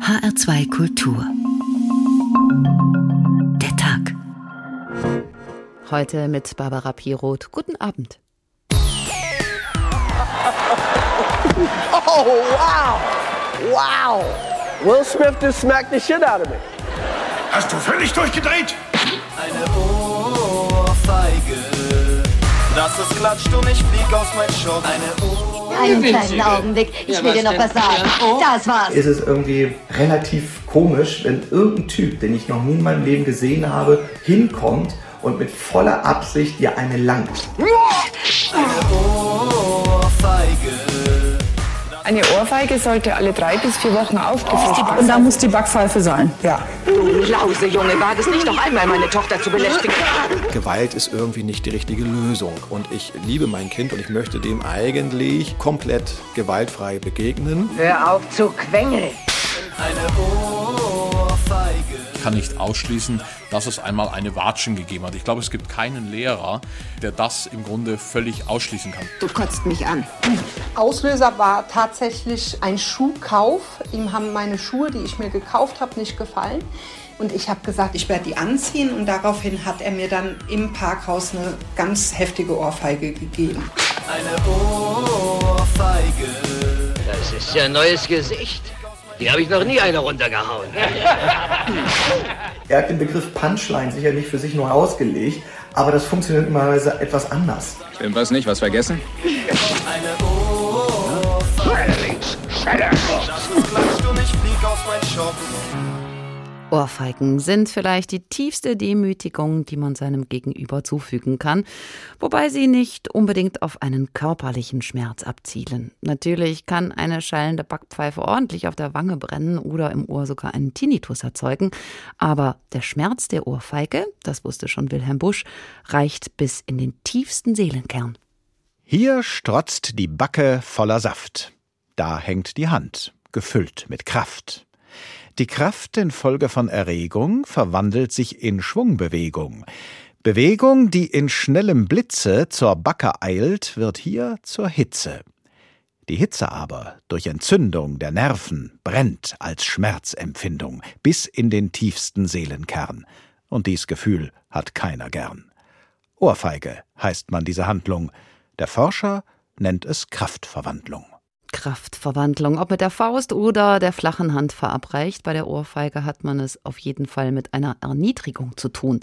HR2 Kultur. Der Tag. Heute mit Barbara Piroth. Guten Abend. Oh, wow! Wow! Will Smith just smacked the shit out of me. Hast du völlig durchgedreht? Eine Ohrfeige. Lass es klatscht und ich flieg aus meinem Shop. Eine Ohrfeige. Einen kleinen Augenblick. Ich will dir noch was sagen. Das war's. ist es irgendwie relativ komisch, wenn irgendein Typ, den ich noch nie in meinem Leben gesehen habe, hinkommt und mit voller Absicht dir eine langt. Eine Ohrfeige sollte alle drei bis vier Wochen aufgefrischt werden. Und da muss die Backpfeife sein. Ja. Du Lause, Junge, wag es nicht noch einmal, meine Tochter zu belästigen. Gewalt ist irgendwie nicht die richtige Lösung. Und ich liebe mein Kind und ich möchte dem eigentlich komplett gewaltfrei begegnen. Hör auf zu quengeln. Ich kann nicht ausschließen, dass es einmal eine Watschen gegeben hat. Ich glaube, es gibt keinen Lehrer, der das im Grunde völlig ausschließen kann. Du kotzt mich an. Auslöser war tatsächlich ein Schuhkauf. Ihm haben meine Schuhe, die ich mir gekauft habe, nicht gefallen. Und ich habe gesagt, ich werde die anziehen. Und daraufhin hat er mir dann im Parkhaus eine ganz heftige Ohrfeige gegeben. Eine Ohrfeige. Das ist ja ein neues Gesicht. Die habe ich noch nie eine runtergehauen. Er hat den Begriff Punchline sicherlich für sich nur ausgelegt, aber das funktioniert immer etwas anders. Stimmt was nicht? Was vergessen? Eine. Lass es klatscht und ich flieg aus meinem Shop. Ohrfeigen sind vielleicht die tiefste Demütigung, die man seinem Gegenüber zufügen kann, wobei sie nicht unbedingt auf einen körperlichen Schmerz abzielen. Natürlich kann eine schallende Backpfeife ordentlich auf der Wange brennen oder im Ohr sogar einen Tinnitus erzeugen, aber der Schmerz der Ohrfeige, das wusste schon Wilhelm Busch, reicht bis in den tiefsten Seelenkern. Hier strotzt die Backe voller Saft. Da hängt die Hand, gefüllt mit Kraft. Die Kraft infolge von Erregung verwandelt sich in Schwungbewegung. Bewegung, die in schnellem Blitze zur Backe eilt, wird hier zur Hitze. Die Hitze aber, durch Entzündung der Nerven, brennt als Schmerzempfindung bis in den tiefsten Seelenkern. Und dies Gefühl hat keiner gern. Ohrfeige heißt man diese Handlung. Der Forscher nennt es Kraftverwandlung. Kraftverwandlung, ob mit der Faust oder der flachen Hand verabreicht. Bei der Ohrfeige hat man es auf jeden Fall mit einer Erniedrigung zu tun.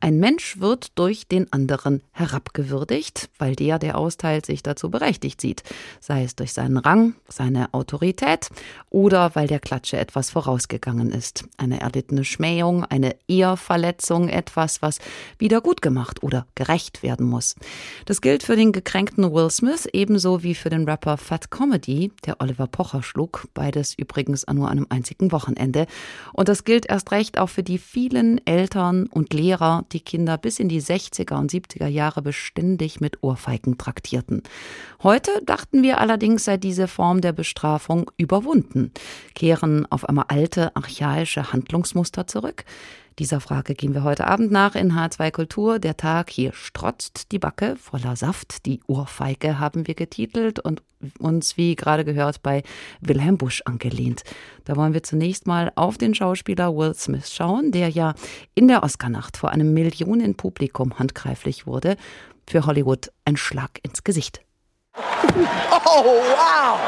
Ein Mensch wird durch den anderen herabgewürdigt, weil der, der austeilt, sich dazu berechtigt sieht. Sei es durch seinen Rang, seine Autorität oder weil der Klatsche etwas vorausgegangen ist. Eine erlittene Schmähung, eine Ehrverletzung, etwas, was wieder gut gemacht oder gerecht werden muss. Das gilt für den gekränkten Will Smith ebenso wie für den Rapper Fat Comedy, der Oliver Pocher schlug. Beides übrigens an nur einem einzigen Wochenende. Und das gilt erst recht auch für die vielen Eltern und Lehrer, die Kinder bis in die 60er und 70er Jahre beständig mit Ohrfeigen traktierten. Heute dachten wir allerdings, sei diese Form der Bestrafung überwunden. Kehren auf einmal alte, archaische Handlungsmuster zurück? Dieser Frage gehen wir heute Abend nach in H2 Kultur. Der Tag hier strotzt die Backe voller Saft. Die Ohrfeige haben wir getitelt und uns, wie gerade gehört, bei Wilhelm Busch angelehnt. Da wollen wir zunächst mal auf den Schauspieler Will Smith schauen, der ja in der Oscarnacht vor einem Millionenpublikum handgreiflich wurde. Für Hollywood ein Schlag ins Gesicht. Oh, wow!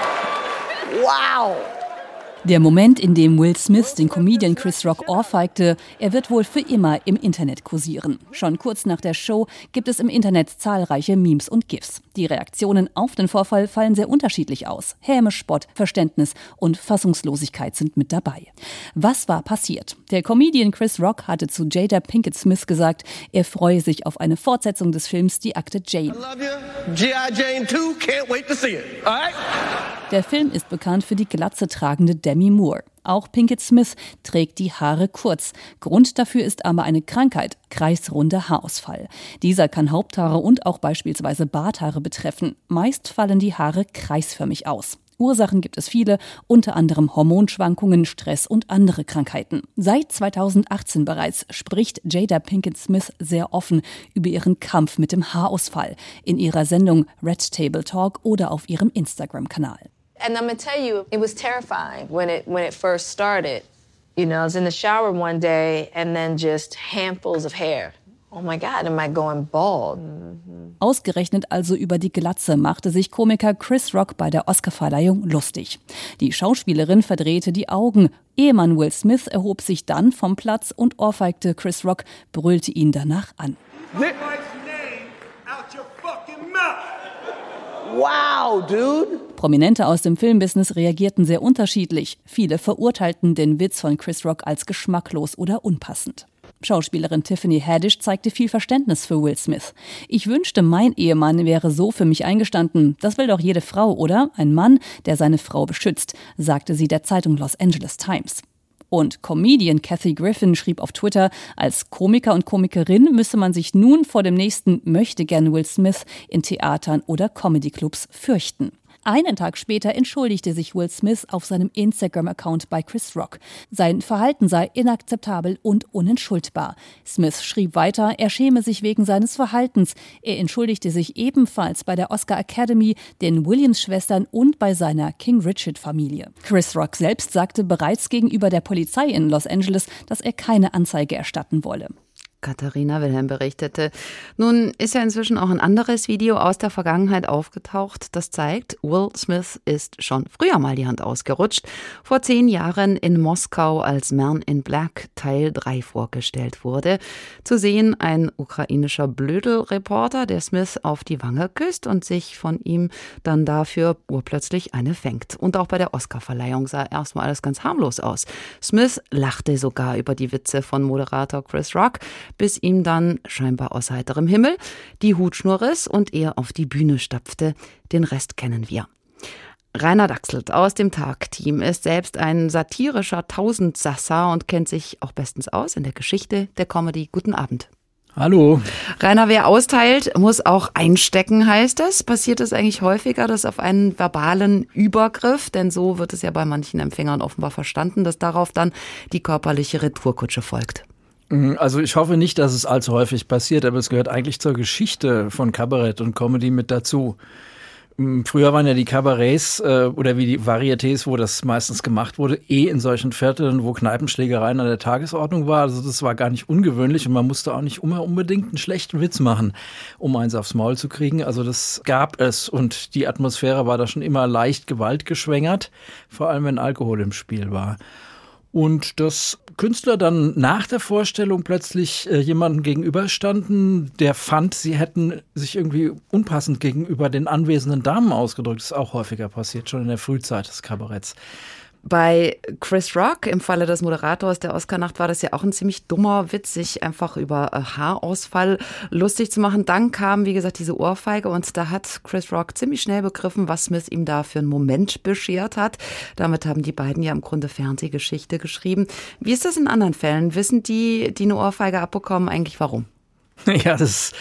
Wow! Der Moment, in dem Will Smith den Comedian Chris Rock ohrfeigte, er wird wohl für immer im Internet kursieren. Schon kurz nach der Show gibt es im Internet zahlreiche Memes und GIFs. Die Reaktionen auf den Vorfall fallen sehr unterschiedlich aus. Häme, Spott, Verständnis und Fassungslosigkeit sind mit dabei. Was war passiert? Der Comedian Chris Rock hatte zu Jada Pinkett Smith gesagt, er freue sich auf eine Fortsetzung des Films Die Akte Jane. Jane 2, can't wait to see it. All right? Der Film ist bekannt für die Glatze tragende Demi Moore. Auch Pinkett Smith trägt die Haare kurz. Grund dafür ist aber eine Krankheit, kreisrunder Haarausfall. Dieser kann Haupthaare und auch beispielsweise Barthaare betreffen. Meist fallen die Haare kreisförmig aus. Ursachen gibt es viele, unter anderem Hormonschwankungen, Stress und andere Krankheiten. Seit 2018 bereits spricht Jada Pinkett Smith sehr offen über ihren Kampf mit dem Haarausfall in ihrer Sendung Red Table Talk oder auf ihrem Instagram-Kanal. And I'm gonna tell you, it was terrifying when it when it first started. You know, I was in the shower one day and then just handfuls of hair. Oh my God, am I going bald? Ausgerechnet also über die Glatze machte sich Komiker Chris Rock bei der Oscarverleihung lustig. Die Schauspielerin verdrehte die Augen. Ehemann Will Smith erhob sich dann vom Platz und ohrfeigte Chris Rock, brüllte ihn danach an. Wow, dude! Prominente aus dem Filmbusiness reagierten sehr unterschiedlich. Viele verurteilten den Witz von Chris Rock als geschmacklos oder unpassend. Schauspielerin Tiffany Haddish zeigte viel Verständnis für Will Smith. Ich wünschte, mein Ehemann wäre so für mich eingestanden. Das will doch jede Frau, oder? Ein Mann, der seine Frau beschützt, sagte sie der Zeitung Los Angeles Times. Und Comedian Kathy Griffin schrieb auf Twitter, als Komiker und Komikerin müsse man sich nun vor dem nächsten Möchtegern Will Smith in Theatern oder Comedyclubs fürchten. Einen Tag später entschuldigte sich Will Smith auf seinem Instagram-Account bei Chris Rock. Sein Verhalten sei inakzeptabel und unentschuldbar. Smith schrieb weiter, er schäme sich wegen seines Verhaltens. Er entschuldigte sich ebenfalls bei der Oscar Academy, den Williams-Schwestern und bei seiner King Richard-Familie. Chris Rock selbst sagte bereits gegenüber der Polizei in Los Angeles, dass er keine Anzeige erstatten wolle. Katharina Wilhelm berichtete. Nun ist ja inzwischen auch ein anderes Video aus der Vergangenheit aufgetaucht, das zeigt, Will Smith ist schon früher mal die Hand ausgerutscht. Vor zehn Jahren in Moskau, als Man in Black Teil 3 vorgestellt wurde. Zu sehen ein ukrainischer Blödelreporter, der Smith auf die Wange küsst und sich von ihm dann dafür urplötzlich eine fängt. Und auch bei der Oscarverleihung sah erstmal alles ganz harmlos aus. Smith lachte sogar über die Witze von Moderator Chris Rock bis ihm dann scheinbar aus heiterem Himmel die Hutschnur riss und er auf die Bühne stapfte. Den Rest kennen wir. Rainer Dachselt aus dem Tag-Team ist selbst ein satirischer Tausendsasser und kennt sich auch bestens aus in der Geschichte der Comedy. Guten Abend. Hallo. Rainer, wer austeilt, muss auch einstecken, heißt das. Passiert es eigentlich häufiger, dass auf einen verbalen Übergriff, denn so wird es ja bei manchen Empfängern offenbar verstanden, dass darauf dann die körperliche Retourkutsche folgt? Mhm, also ich hoffe nicht, dass es allzu häufig passiert, aber es gehört eigentlich zur Geschichte von Kabarett und Comedy mit dazu. Mhm, früher waren ja die Kabarets äh, oder wie die Varietés, wo das meistens gemacht wurde, eh in solchen Vierteln, wo Kneipenschlägereien an der Tagesordnung war. Also das war gar nicht ungewöhnlich und man musste auch nicht immer unbedingt einen schlechten Witz machen, um eins aufs Maul zu kriegen. Also das gab es und die Atmosphäre war da schon immer leicht gewaltgeschwängert, vor allem wenn Alkohol im Spiel war. Und dass Künstler dann nach der Vorstellung plötzlich äh, jemandem gegenüberstanden, der fand, sie hätten sich irgendwie unpassend gegenüber den anwesenden Damen ausgedrückt. Das ist auch häufiger passiert, schon in der Frühzeit des Kabaretts. Bei Chris Rock im Falle des Moderators der Oscar-Nacht war das ja auch ein ziemlich dummer Witz, sich einfach über äh, Haarausfall lustig zu machen. Dann kam, wie gesagt, diese Ohrfeige und da hat Chris Rock ziemlich schnell begriffen, was Smith ihm da für einen Moment beschert hat. Damit haben die beiden ja im Grunde Fernsehgeschichte geschrieben. Wie ist das in anderen Fällen? Wissen die, die eine Ohrfeige abbekommen, eigentlich warum? Ja, das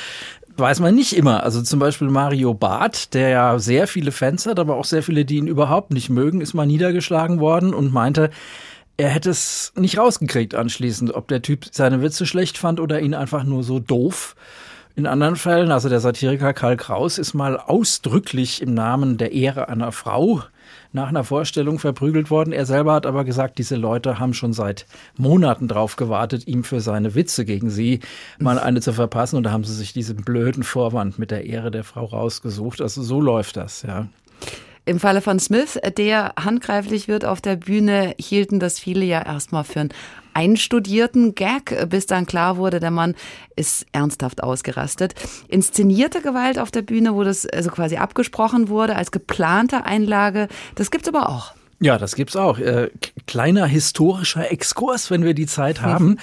weiß man nicht immer. Also zum Beispiel Mario Barth, der ja sehr viele Fans hat, aber auch sehr viele, die ihn überhaupt nicht mögen, ist mal niedergeschlagen worden und meinte, er hätte es nicht rausgekriegt anschließend, ob der Typ seine Witze schlecht fand oder ihn einfach nur so doof. In anderen Fällen, also der Satiriker Karl Kraus ist mal ausdrücklich im Namen der Ehre einer Frau nach einer Vorstellung verprügelt worden. Er selber hat aber gesagt, diese Leute haben schon seit Monaten drauf gewartet, ihm für seine Witze gegen sie mal eine zu verpassen. Und da haben sie sich diesen blöden Vorwand mit der Ehre der Frau rausgesucht. Also so läuft das, ja. Im Falle von Smith, der handgreiflich wird auf der Bühne, hielten das viele ja erstmal für einen einstudierten Gag, bis dann klar wurde, der Mann ist ernsthaft ausgerastet. Inszenierte Gewalt auf der Bühne, wo das also quasi abgesprochen wurde als geplante Einlage, das gibt's aber auch. Ja, das gibt's auch. Äh, kleiner historischer Exkurs, wenn wir die Zeit haben.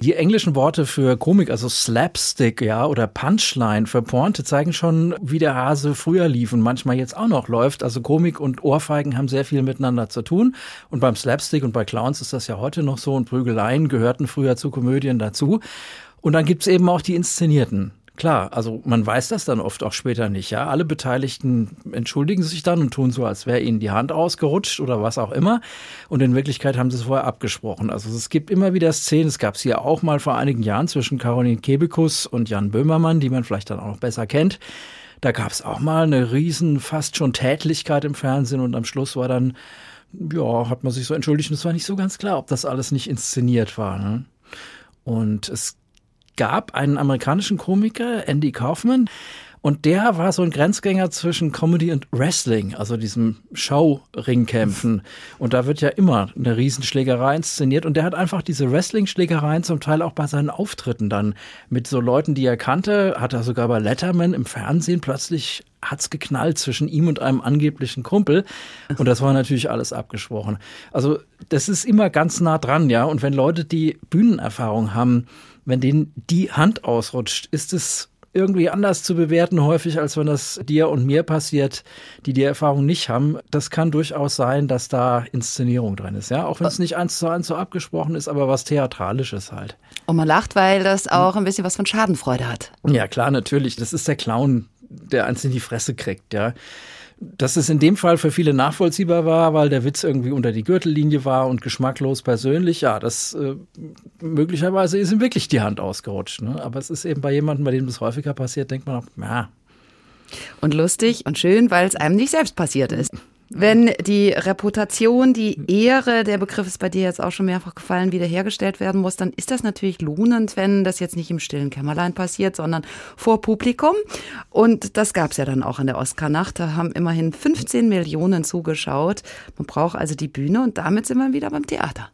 Die englischen Worte für Komik, also Slapstick, ja, oder Punchline für Pointe zeigen schon, wie der Hase früher lief und manchmal jetzt auch noch läuft. Also Komik und Ohrfeigen haben sehr viel miteinander zu tun. Und beim Slapstick und bei Clowns ist das ja heute noch so und Prügeleien gehörten früher zu Komödien dazu. Und dann gibt's eben auch die inszenierten Klar, also man weiß das dann oft auch später nicht. Ja, alle Beteiligten entschuldigen sich dann und tun so, als wäre ihnen die Hand ausgerutscht oder was auch immer. Und in Wirklichkeit haben sie es vorher abgesprochen. Also es gibt immer wieder Szenen. Es gab es hier auch mal vor einigen Jahren zwischen Caroline Kebekus und Jan Böhmermann, die man vielleicht dann auch noch besser kennt Da gab es auch mal eine riesen, fast schon Tätlichkeit im Fernsehen und am Schluss war dann, ja, hat man sich so entschuldigt und es war nicht so ganz klar, ob das alles nicht inszeniert war. Ne? Und es gab einen amerikanischen Komiker, Andy Kaufman, und der war so ein Grenzgänger zwischen Comedy und Wrestling, also diesem Show-Ringkämpfen. Und da wird ja immer eine Riesenschlägerei inszeniert. Und der hat einfach diese Wrestling-Schlägereien zum Teil auch bei seinen Auftritten dann mit so Leuten, die er kannte, hat er sogar bei Letterman im Fernsehen plötzlich hat's geknallt zwischen ihm und einem angeblichen Kumpel. Und das war natürlich alles abgesprochen. Also das ist immer ganz nah dran, ja. Und wenn Leute die Bühnenerfahrung haben, wenn denen die Hand ausrutscht, ist es irgendwie anders zu bewerten, häufig, als wenn das dir und mir passiert, die die Erfahrung nicht haben. Das kann durchaus sein, dass da Inszenierung drin ist, ja. Auch wenn es nicht eins zu eins so abgesprochen ist, aber was Theatralisches halt. Und man lacht, weil das auch ein bisschen was von Schadenfreude hat. Ja, klar, natürlich. Das ist der Clown, der eins in die Fresse kriegt, ja dass es in dem Fall für viele nachvollziehbar war, weil der Witz irgendwie unter die Gürtellinie war und geschmacklos persönlich, ja, das äh, möglicherweise ist ihm wirklich die Hand ausgerutscht. Ne? Aber es ist eben bei jemandem, bei dem das häufiger passiert, denkt man auch, ja. Und lustig und schön, weil es einem nicht selbst passiert ist. Wenn die Reputation, die Ehre, der Begriff ist bei dir jetzt auch schon mehrfach gefallen, wiederhergestellt werden muss, dann ist das natürlich lohnend, wenn das jetzt nicht im stillen Kämmerlein passiert, sondern vor Publikum. Und das gab es ja dann auch in der Oscar-Nacht. Da haben immerhin 15 Millionen zugeschaut. Man braucht also die Bühne und damit sind wir wieder beim Theater.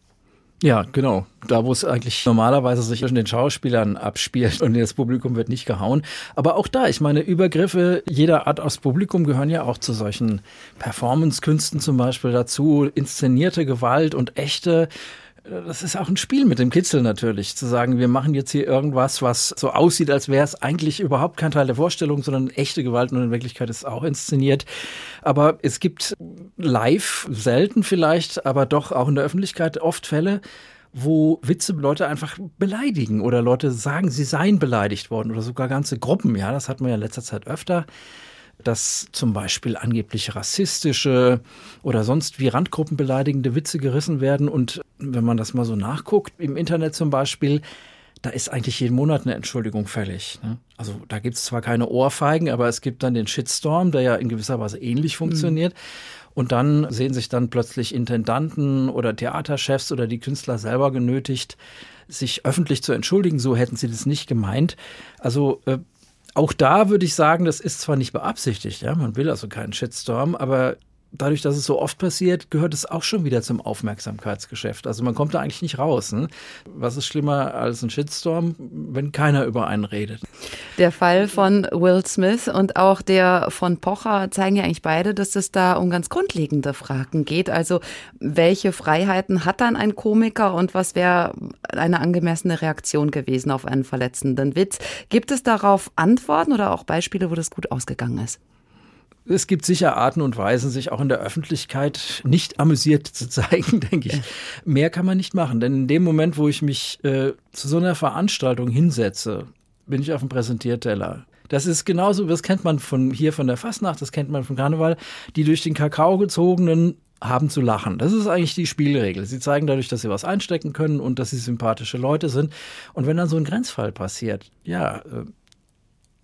Ja, genau. Da, wo es eigentlich normalerweise sich zwischen den Schauspielern abspielt und das Publikum wird nicht gehauen. Aber auch da, ich meine, Übergriffe jeder Art aus Publikum gehören ja auch zu solchen Performance-Künsten zum Beispiel dazu. Inszenierte Gewalt und echte das ist auch ein Spiel mit dem Kitzel natürlich, zu sagen, wir machen jetzt hier irgendwas, was so aussieht, als wäre es eigentlich überhaupt kein Teil der Vorstellung, sondern echte Gewalt und in Wirklichkeit ist es auch inszeniert. Aber es gibt live, selten vielleicht, aber doch auch in der Öffentlichkeit oft Fälle, wo Witze Leute einfach beleidigen oder Leute sagen, sie seien beleidigt worden oder sogar ganze Gruppen. Ja, das hat man ja in letzter Zeit öfter dass zum Beispiel angeblich rassistische oder sonst wie Randgruppen beleidigende Witze gerissen werden. Und wenn man das mal so nachguckt, im Internet zum Beispiel, da ist eigentlich jeden Monat eine Entschuldigung fällig. Ne? Also da gibt es zwar keine Ohrfeigen, aber es gibt dann den Shitstorm, der ja in gewisser Weise ähnlich mhm. funktioniert. Mhm. Und dann sehen sich dann plötzlich Intendanten oder Theaterchefs oder die Künstler selber genötigt, sich öffentlich zu entschuldigen. So hätten sie das nicht gemeint. Also äh, auch da würde ich sagen, das ist zwar nicht beabsichtigt, ja, man will also keinen Shitstorm, aber dadurch, dass es so oft passiert, gehört es auch schon wieder zum Aufmerksamkeitsgeschäft. Also man kommt da eigentlich nicht raus. Ne? Was ist schlimmer als ein Shitstorm, wenn keiner über einen redet? Der Fall von Will Smith und auch der von Pocher zeigen ja eigentlich beide, dass es da um ganz grundlegende Fragen geht. Also welche Freiheiten hat dann ein Komiker und was wäre eine angemessene Reaktion gewesen auf einen verletzenden Witz? Gibt es darauf Antworten oder auch Beispiele, wo das gut ausgegangen ist? Es gibt sicher Arten und Weisen, sich auch in der Öffentlichkeit nicht amüsiert zu zeigen, denke ich. Mehr kann man nicht machen, denn in dem Moment, wo ich mich äh, zu so einer Veranstaltung hinsetze, bin ich auf dem Präsentierteller. Das ist genauso, das kennt man von hier von der Fastnacht, das kennt man von Karneval, die durch den Kakao gezogenen haben zu lachen. Das ist eigentlich die Spielregel. Sie zeigen dadurch, dass sie was einstecken können und dass sie sympathische Leute sind. Und wenn dann so ein Grenzfall passiert, ja, äh,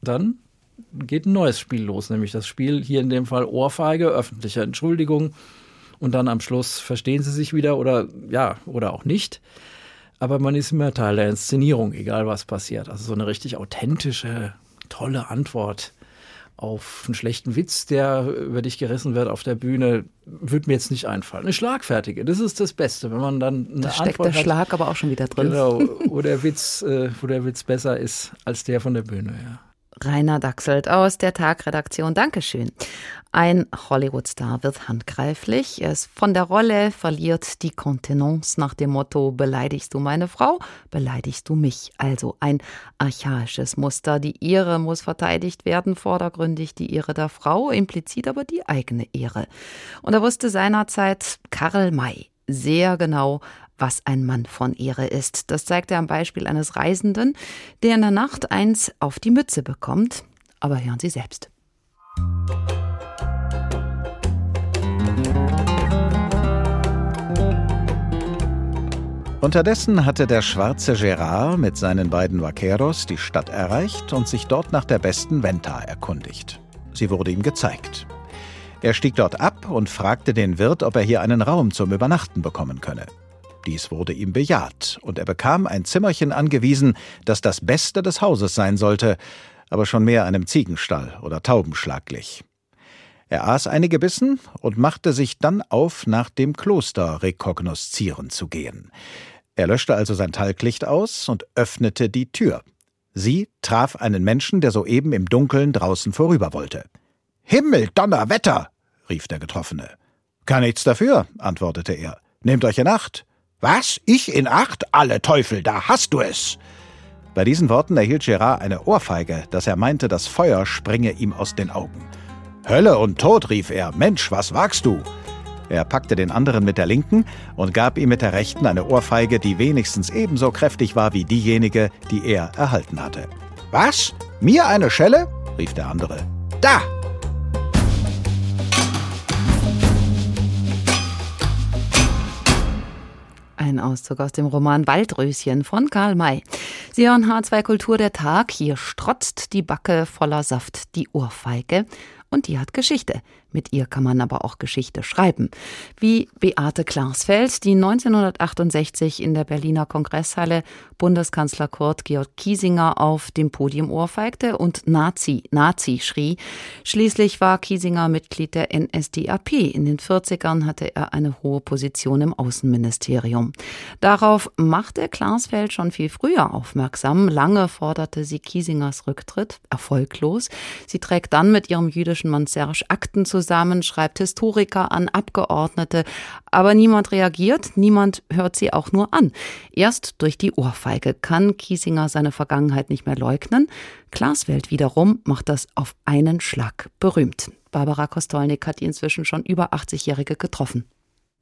dann geht ein neues Spiel los, nämlich das Spiel hier in dem Fall Ohrfeige, öffentliche Entschuldigung und dann am Schluss verstehen sie sich wieder oder ja, oder auch nicht. Aber man ist immer Teil der Inszenierung, egal was passiert. Also so eine richtig authentische, tolle Antwort auf einen schlechten Witz, der über dich gerissen wird auf der Bühne, wird mir jetzt nicht einfallen. Eine schlagfertige, das ist das Beste, wenn man dann eine da steckt Antwort der Schlag aber auch schon wieder drin. Genau, wo der Witz, äh, wo der Witz besser ist als der von der Bühne, ja. Rainer Dachselt aus der Tagredaktion. Dankeschön. Ein Hollywood-Star wird handgreiflich. Es von der Rolle verliert die Kontenance nach dem Motto: Beleidigst du meine Frau, beleidigst du mich. Also ein archaisches Muster. Die Ehre muss verteidigt werden, vordergründig die Ehre der Frau, implizit aber die eigene Ehre. Und da wusste seinerzeit Karl May sehr genau, was ein Mann von Ehre ist. Das zeigt er am Beispiel eines Reisenden, der in der Nacht eins auf die Mütze bekommt. Aber hören Sie selbst. Unterdessen hatte der schwarze Gerard mit seinen beiden Vaqueros die Stadt erreicht und sich dort nach der besten Venta erkundigt. Sie wurde ihm gezeigt. Er stieg dort ab und fragte den Wirt, ob er hier einen Raum zum Übernachten bekommen könne. Dies wurde ihm bejaht, und er bekam ein Zimmerchen angewiesen, das das Beste des Hauses sein sollte, aber schon mehr einem Ziegenstall oder Taubenschlag glich. Er aß einige Bissen und machte sich dann auf, nach dem Kloster rekognoszieren zu gehen. Er löschte also sein Talglicht aus und öffnete die Tür. Sie traf einen Menschen, der soeben im Dunkeln draußen vorüber wollte. Himmel, Donnerwetter! rief der Getroffene. Kann nichts dafür, antwortete er. Nehmt euch in Acht. Was? Ich in Acht? Alle Teufel, da hast du es! Bei diesen Worten erhielt Gerard eine Ohrfeige, dass er meinte, das Feuer springe ihm aus den Augen. Hölle und Tod, rief er. Mensch, was wagst du? Er packte den anderen mit der linken und gab ihm mit der rechten eine Ohrfeige, die wenigstens ebenso kräftig war wie diejenige, die er erhalten hatte. Was? Mir eine Schelle? rief der andere. Da! Ein Auszug aus dem Roman Waldröschen von Karl May. Sie hören H2 Kultur der Tag. Hier strotzt die Backe voller Saft die Ohrfeige. Und die hat Geschichte. Mit ihr kann man aber auch Geschichte schreiben. Wie Beate Klarsfeld, die 1968 in der Berliner Kongresshalle Bundeskanzler Kurt Georg Kiesinger auf dem Podium ohrfeigte und Nazi, Nazi schrie. Schließlich war Kiesinger Mitglied der NSDAP. In den 40ern hatte er eine hohe Position im Außenministerium. Darauf machte Klarsfeld schon viel früher aufmerksam. Lange forderte sie Kiesingers Rücktritt, erfolglos. Sie trägt dann mit ihrem jüdischen Mann Serge Akten zusammen zusammen, schreibt Historiker an, Abgeordnete, aber niemand reagiert, niemand hört sie auch nur an. Erst durch die Ohrfeige kann Kiesinger seine Vergangenheit nicht mehr leugnen. Glaswelt wiederum macht das auf einen Schlag berühmt. Barbara Kostolnik hat die inzwischen schon über 80-Jährige getroffen.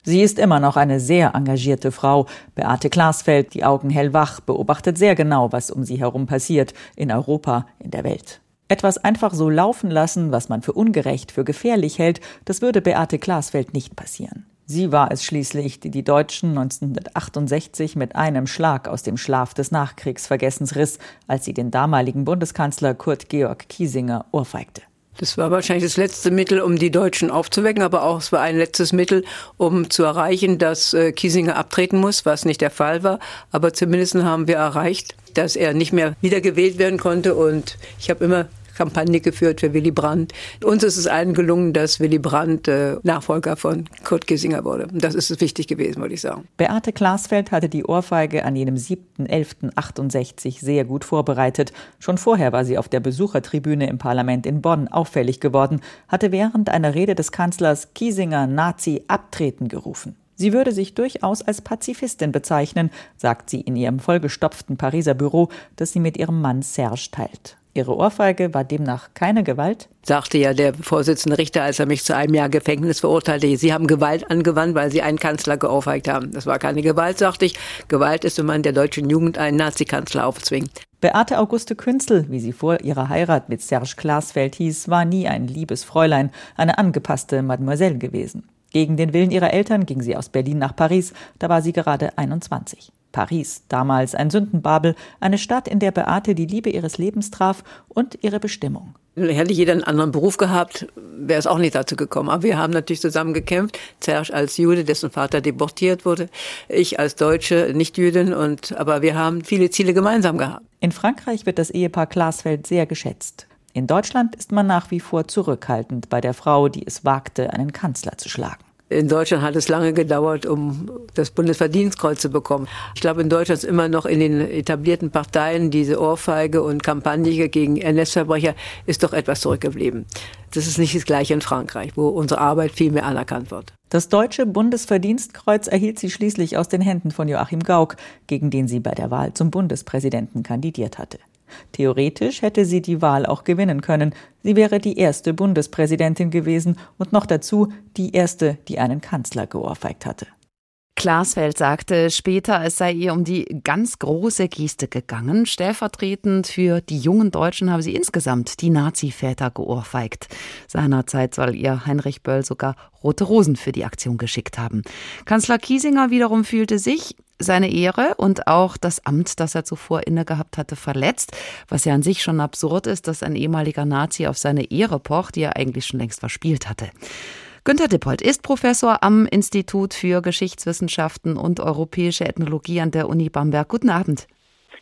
Sie ist immer noch eine sehr engagierte Frau. Beate Glasfeld, die Augen hellwach, beobachtet sehr genau, was um sie herum passiert, in Europa, in der Welt. Etwas einfach so laufen lassen, was man für ungerecht, für gefährlich hält, das würde Beate Glasfeld nicht passieren. Sie war es schließlich, die die Deutschen 1968 mit einem Schlag aus dem Schlaf des Nachkriegsvergessens riss, als sie den damaligen Bundeskanzler Kurt Georg Kiesinger ohrfeigte. Das war wahrscheinlich das letzte Mittel, um die Deutschen aufzuwecken, aber auch es war ein letztes Mittel, um zu erreichen, dass äh, Kiesinger abtreten muss, was nicht der Fall war. Aber zumindest haben wir erreicht, dass er nicht mehr wiedergewählt werden konnte. Und ich habe immer Kampagne geführt für Willy Brandt. Uns ist es allen gelungen, dass Willy Brandt äh, Nachfolger von Kurt Kissinger wurde. Das ist wichtig gewesen, würde ich sagen. Beate Glasfeld hatte die Ohrfeige an jenem 7.11.68 sehr gut vorbereitet. Schon vorher war sie auf der Besuchertribüne im Parlament in Bonn auffällig geworden, hatte während einer Rede des Kanzlers Kiesinger Nazi abtreten gerufen. Sie würde sich durchaus als Pazifistin bezeichnen, sagt sie in ihrem vollgestopften Pariser Büro, das sie mit ihrem Mann Serge teilt. Ihre Ohrfeige war demnach keine Gewalt? Sagte ja der Vorsitzende Richter, als er mich zu einem Jahr Gefängnis verurteilte. Sie haben Gewalt angewandt, weil Sie einen Kanzler geohrfeigt haben. Das war keine Gewalt, sagte ich. Gewalt ist, wenn man der deutschen Jugend einen Nazi-Kanzler aufzwingt. Beate Auguste Künzel, wie sie vor ihrer Heirat mit Serge Glasfeld hieß, war nie ein liebes Fräulein, eine angepasste Mademoiselle gewesen. Gegen den Willen ihrer Eltern ging sie aus Berlin nach Paris, da war sie gerade 21. Paris, damals ein Sündenbabel, eine Stadt, in der Beate die Liebe ihres Lebens traf und ihre Bestimmung. Hätte jeder einen anderen Beruf gehabt, wäre es auch nicht dazu gekommen. Aber wir haben natürlich zusammen gekämpft. Serge als Jude, dessen Vater deportiert wurde. Ich als Deutsche, nicht Jüdin. Und, aber wir haben viele Ziele gemeinsam gehabt. In Frankreich wird das Ehepaar Glasfeld sehr geschätzt. In Deutschland ist man nach wie vor zurückhaltend bei der Frau, die es wagte, einen Kanzler zu schlagen. In Deutschland hat es lange gedauert, um das Bundesverdienstkreuz zu bekommen. Ich glaube, in Deutschland ist immer noch in den etablierten Parteien diese Ohrfeige und Kampagne gegen NS-Verbrecher ist doch etwas zurückgeblieben. Das ist nicht das Gleiche in Frankreich, wo unsere Arbeit viel mehr anerkannt wird. Das deutsche Bundesverdienstkreuz erhielt sie schließlich aus den Händen von Joachim Gauck, gegen den sie bei der Wahl zum Bundespräsidenten kandidiert hatte. Theoretisch hätte sie die Wahl auch gewinnen können. Sie wäre die erste Bundespräsidentin gewesen und noch dazu die erste, die einen Kanzler geohrfeigt hatte. Glasfeld sagte später, es sei ihr um die ganz große Geste gegangen. Stellvertretend für die jungen Deutschen habe sie insgesamt die Nazi-Väter geohrfeigt. Seinerzeit soll ihr Heinrich Böll sogar rote Rosen für die Aktion geschickt haben. Kanzler Kiesinger wiederum fühlte sich seine Ehre und auch das Amt, das er zuvor inne gehabt hatte, verletzt, was ja an sich schon absurd ist, dass ein ehemaliger Nazi auf seine Ehre pocht, die er eigentlich schon längst verspielt hatte. Günter Dippold ist Professor am Institut für Geschichtswissenschaften und europäische Ethnologie an der Uni Bamberg. Guten Abend.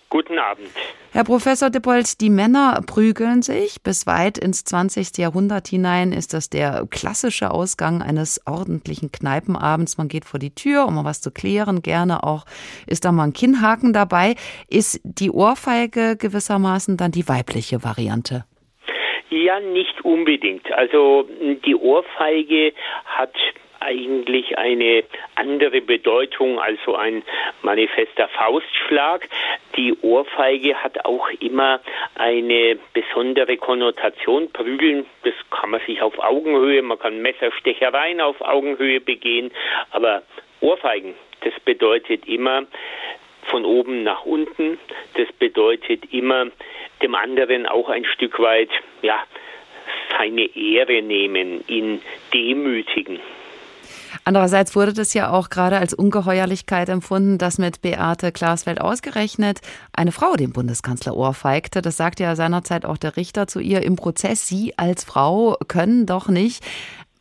Guten Abend. Herr Professor Dippold, die Männer prügeln sich. Bis weit ins 20. Jahrhundert hinein ist das der klassische Ausgang eines ordentlichen Kneipenabends. Man geht vor die Tür, um mal was zu klären. Gerne auch ist da mal ein Kinnhaken dabei. Ist die Ohrfeige gewissermaßen dann die weibliche Variante? Ja, nicht unbedingt. Also die Ohrfeige hat eigentlich eine andere Bedeutung als so ein manifester Faustschlag. Die Ohrfeige hat auch immer eine besondere Konnotation. Prügeln, das kann man sich auf Augenhöhe, man kann Messerstechereien auf Augenhöhe begehen, aber Ohrfeigen, das bedeutet immer von oben nach unten. Das bedeutet immer dem anderen auch ein Stück weit, ja, seine Ehre nehmen, ihn demütigen. Andererseits wurde das ja auch gerade als Ungeheuerlichkeit empfunden, dass mit Beate Glasfeld ausgerechnet eine Frau den Bundeskanzler ohrfeigte. Das sagt ja seinerzeit auch der Richter zu ihr im Prozess. Sie als Frau können doch nicht.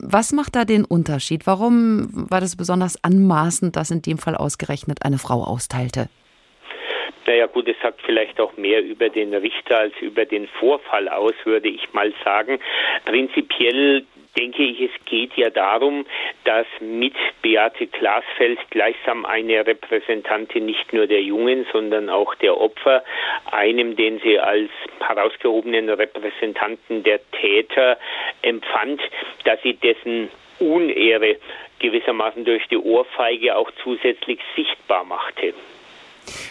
Was macht da den Unterschied? Warum war das besonders anmaßend, dass in dem Fall ausgerechnet eine Frau austeilte? Naja gut, es sagt vielleicht auch mehr über den Richter als über den Vorfall aus, würde ich mal sagen. Prinzipiell denke ich, es geht ja darum, dass mit Beate Glasfeld gleichsam eine Repräsentantin nicht nur der Jungen, sondern auch der Opfer, einem, den sie als herausgehobenen Repräsentanten der Täter empfand, dass sie dessen Unehre gewissermaßen durch die Ohrfeige auch zusätzlich sichtbar machte.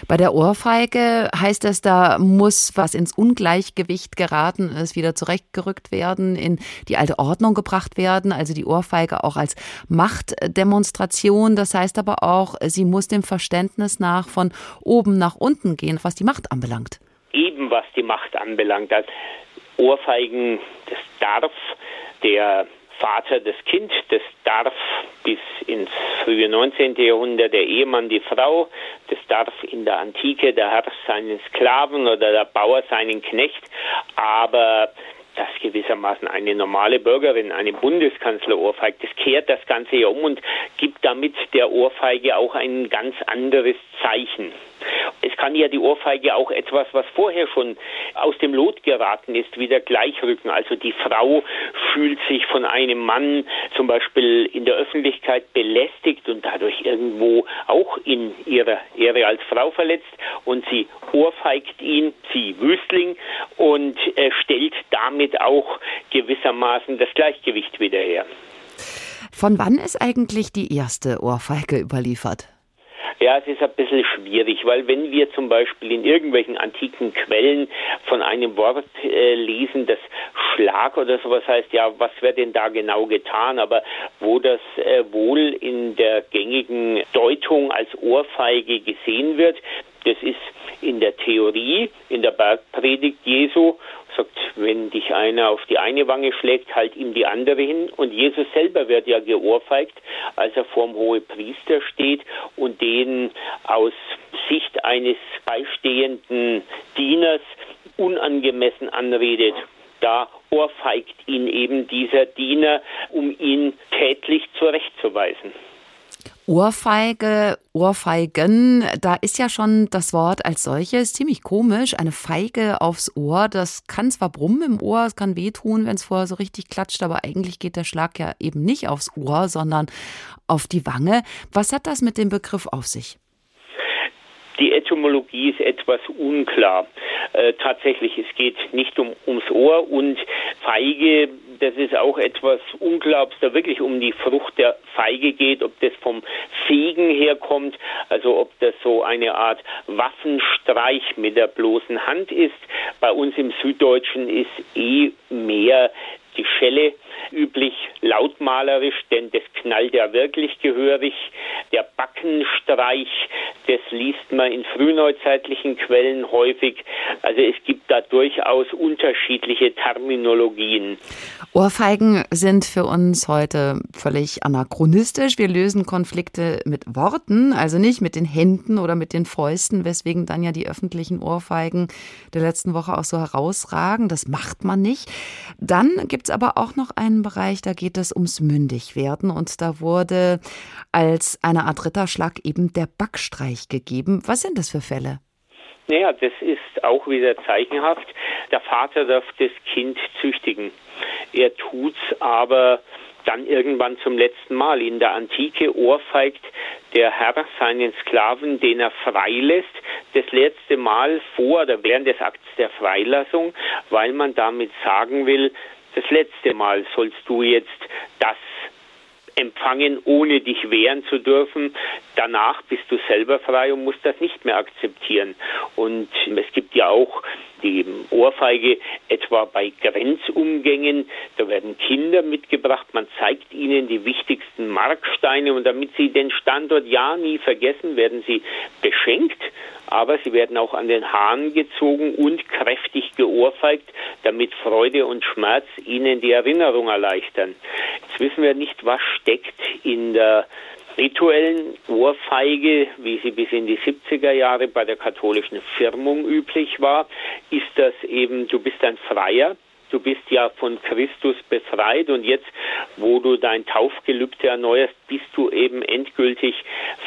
Bei der Ohrfeige heißt es, da muss was ins Ungleichgewicht geraten ist, wieder zurechtgerückt werden, in die alte Ordnung gebracht werden. Also die Ohrfeige auch als Machtdemonstration. Das heißt aber auch, sie muss dem Verständnis nach von oben nach unten gehen, was die Macht anbelangt. Eben was die Macht anbelangt. Das Ohrfeigen, das darf der Vater das Kind, das darf bis ins frühe 19. Jahrhundert der Ehemann die Frau, das darf in der Antike der Herr seinen Sklaven oder der Bauer seinen Knecht, aber dass gewissermaßen eine normale Bürgerin eine Bundeskanzler ohrfeigt. Das kehrt das Ganze ja um und gibt damit der Ohrfeige auch ein ganz anderes Zeichen. Es kann ja die Ohrfeige auch etwas, was vorher schon aus dem Lot geraten ist, wieder gleichrücken. Also die Frau fühlt sich von einem Mann zum Beispiel in der Öffentlichkeit belästigt und dadurch irgendwo auch in ihrer Ehre als Frau verletzt und sie ohrfeigt ihn, sie Wüstling und äh, stellt damit auch gewissermaßen das Gleichgewicht wieder her. Von wann ist eigentlich die erste Ohrfeige überliefert? Ja, es ist ein bisschen schwierig, weil wenn wir zum Beispiel in irgendwelchen antiken Quellen von einem Wort äh, lesen, das Schlag oder sowas heißt, ja, was wird denn da genau getan? Aber wo das äh, wohl in der gängigen Deutung als Ohrfeige gesehen wird, das ist in der Theorie, in der Bergpredigt Jesu sagt, wenn dich einer auf die eine Wange schlägt, halt ihm die andere hin. Und Jesus selber wird ja geohrfeigt, als er vorm Hohepriester steht und den aus Sicht eines beistehenden Dieners unangemessen anredet. Da ohrfeigt ihn eben dieser Diener, um ihn tätlich zurechtzuweisen. Ohrfeige, Ohrfeigen, da ist ja schon das Wort als solches ziemlich komisch. Eine Feige aufs Ohr, das kann zwar brummen im Ohr, es kann wehtun, wenn es vorher so richtig klatscht, aber eigentlich geht der Schlag ja eben nicht aufs Ohr, sondern auf die Wange. Was hat das mit dem Begriff auf sich? Die Etymologie ist etwas unklar. Äh, tatsächlich, es geht nicht um, ums Ohr und Feige, das ist auch etwas unklar, ob es da wirklich um die Frucht der Feige geht, ob das vom Fegen herkommt, also ob das so eine Art Waffenstreich mit der bloßen Hand ist. Bei uns im Süddeutschen ist eh mehr die Schelle üblich lautmalerisch, denn das knallt ja wirklich gehörig. Der Backenstreich, das liest man in frühneuzeitlichen Quellen häufig. Also es gibt da durchaus unterschiedliche Terminologien. Ohrfeigen sind für uns heute völlig anachronistisch. Wir lösen Konflikte mit Worten, also nicht mit den Händen oder mit den Fäusten, weswegen dann ja die öffentlichen Ohrfeigen der letzten Woche auch so herausragen. Das macht man nicht. Dann gibt es aber auch noch einen Bereich, da geht es ums Mündigwerden und da wurde als eine Art Ritterschlag eben der Backstreich gegeben. Was sind das für Fälle? Naja, das ist auch wieder zeichenhaft. Der Vater darf das Kind züchtigen. Er tut's aber dann irgendwann zum letzten Mal. In der Antike ohrfeigt der Herr seinen Sklaven, den er freilässt, das letzte Mal vor oder während des Akts der Freilassung, weil man damit sagen will, das letzte Mal sollst du jetzt das empfangen, ohne dich wehren zu dürfen. Danach bist du selber frei und musst das nicht mehr akzeptieren. Und es gibt ja auch die Ohrfeige etwa bei Grenzumgängen. Da werden Kinder mitgebracht, man zeigt ihnen die wichtigsten Marksteine und damit sie den Standort ja nie vergessen, werden sie beschenkt, aber sie werden auch an den Haaren gezogen und kräftig geohrfeigt, damit Freude und Schmerz ihnen die Erinnerung erleichtern. Jetzt wissen wir nicht, was steckt in der rituellen Ohrfeige, wie sie bis in die 70er Jahre bei der katholischen Firmung üblich war, ist das eben, du bist ein Freier, du bist ja von Christus befreit und jetzt, wo du dein Taufgelübde erneuerst, bist du eben endgültig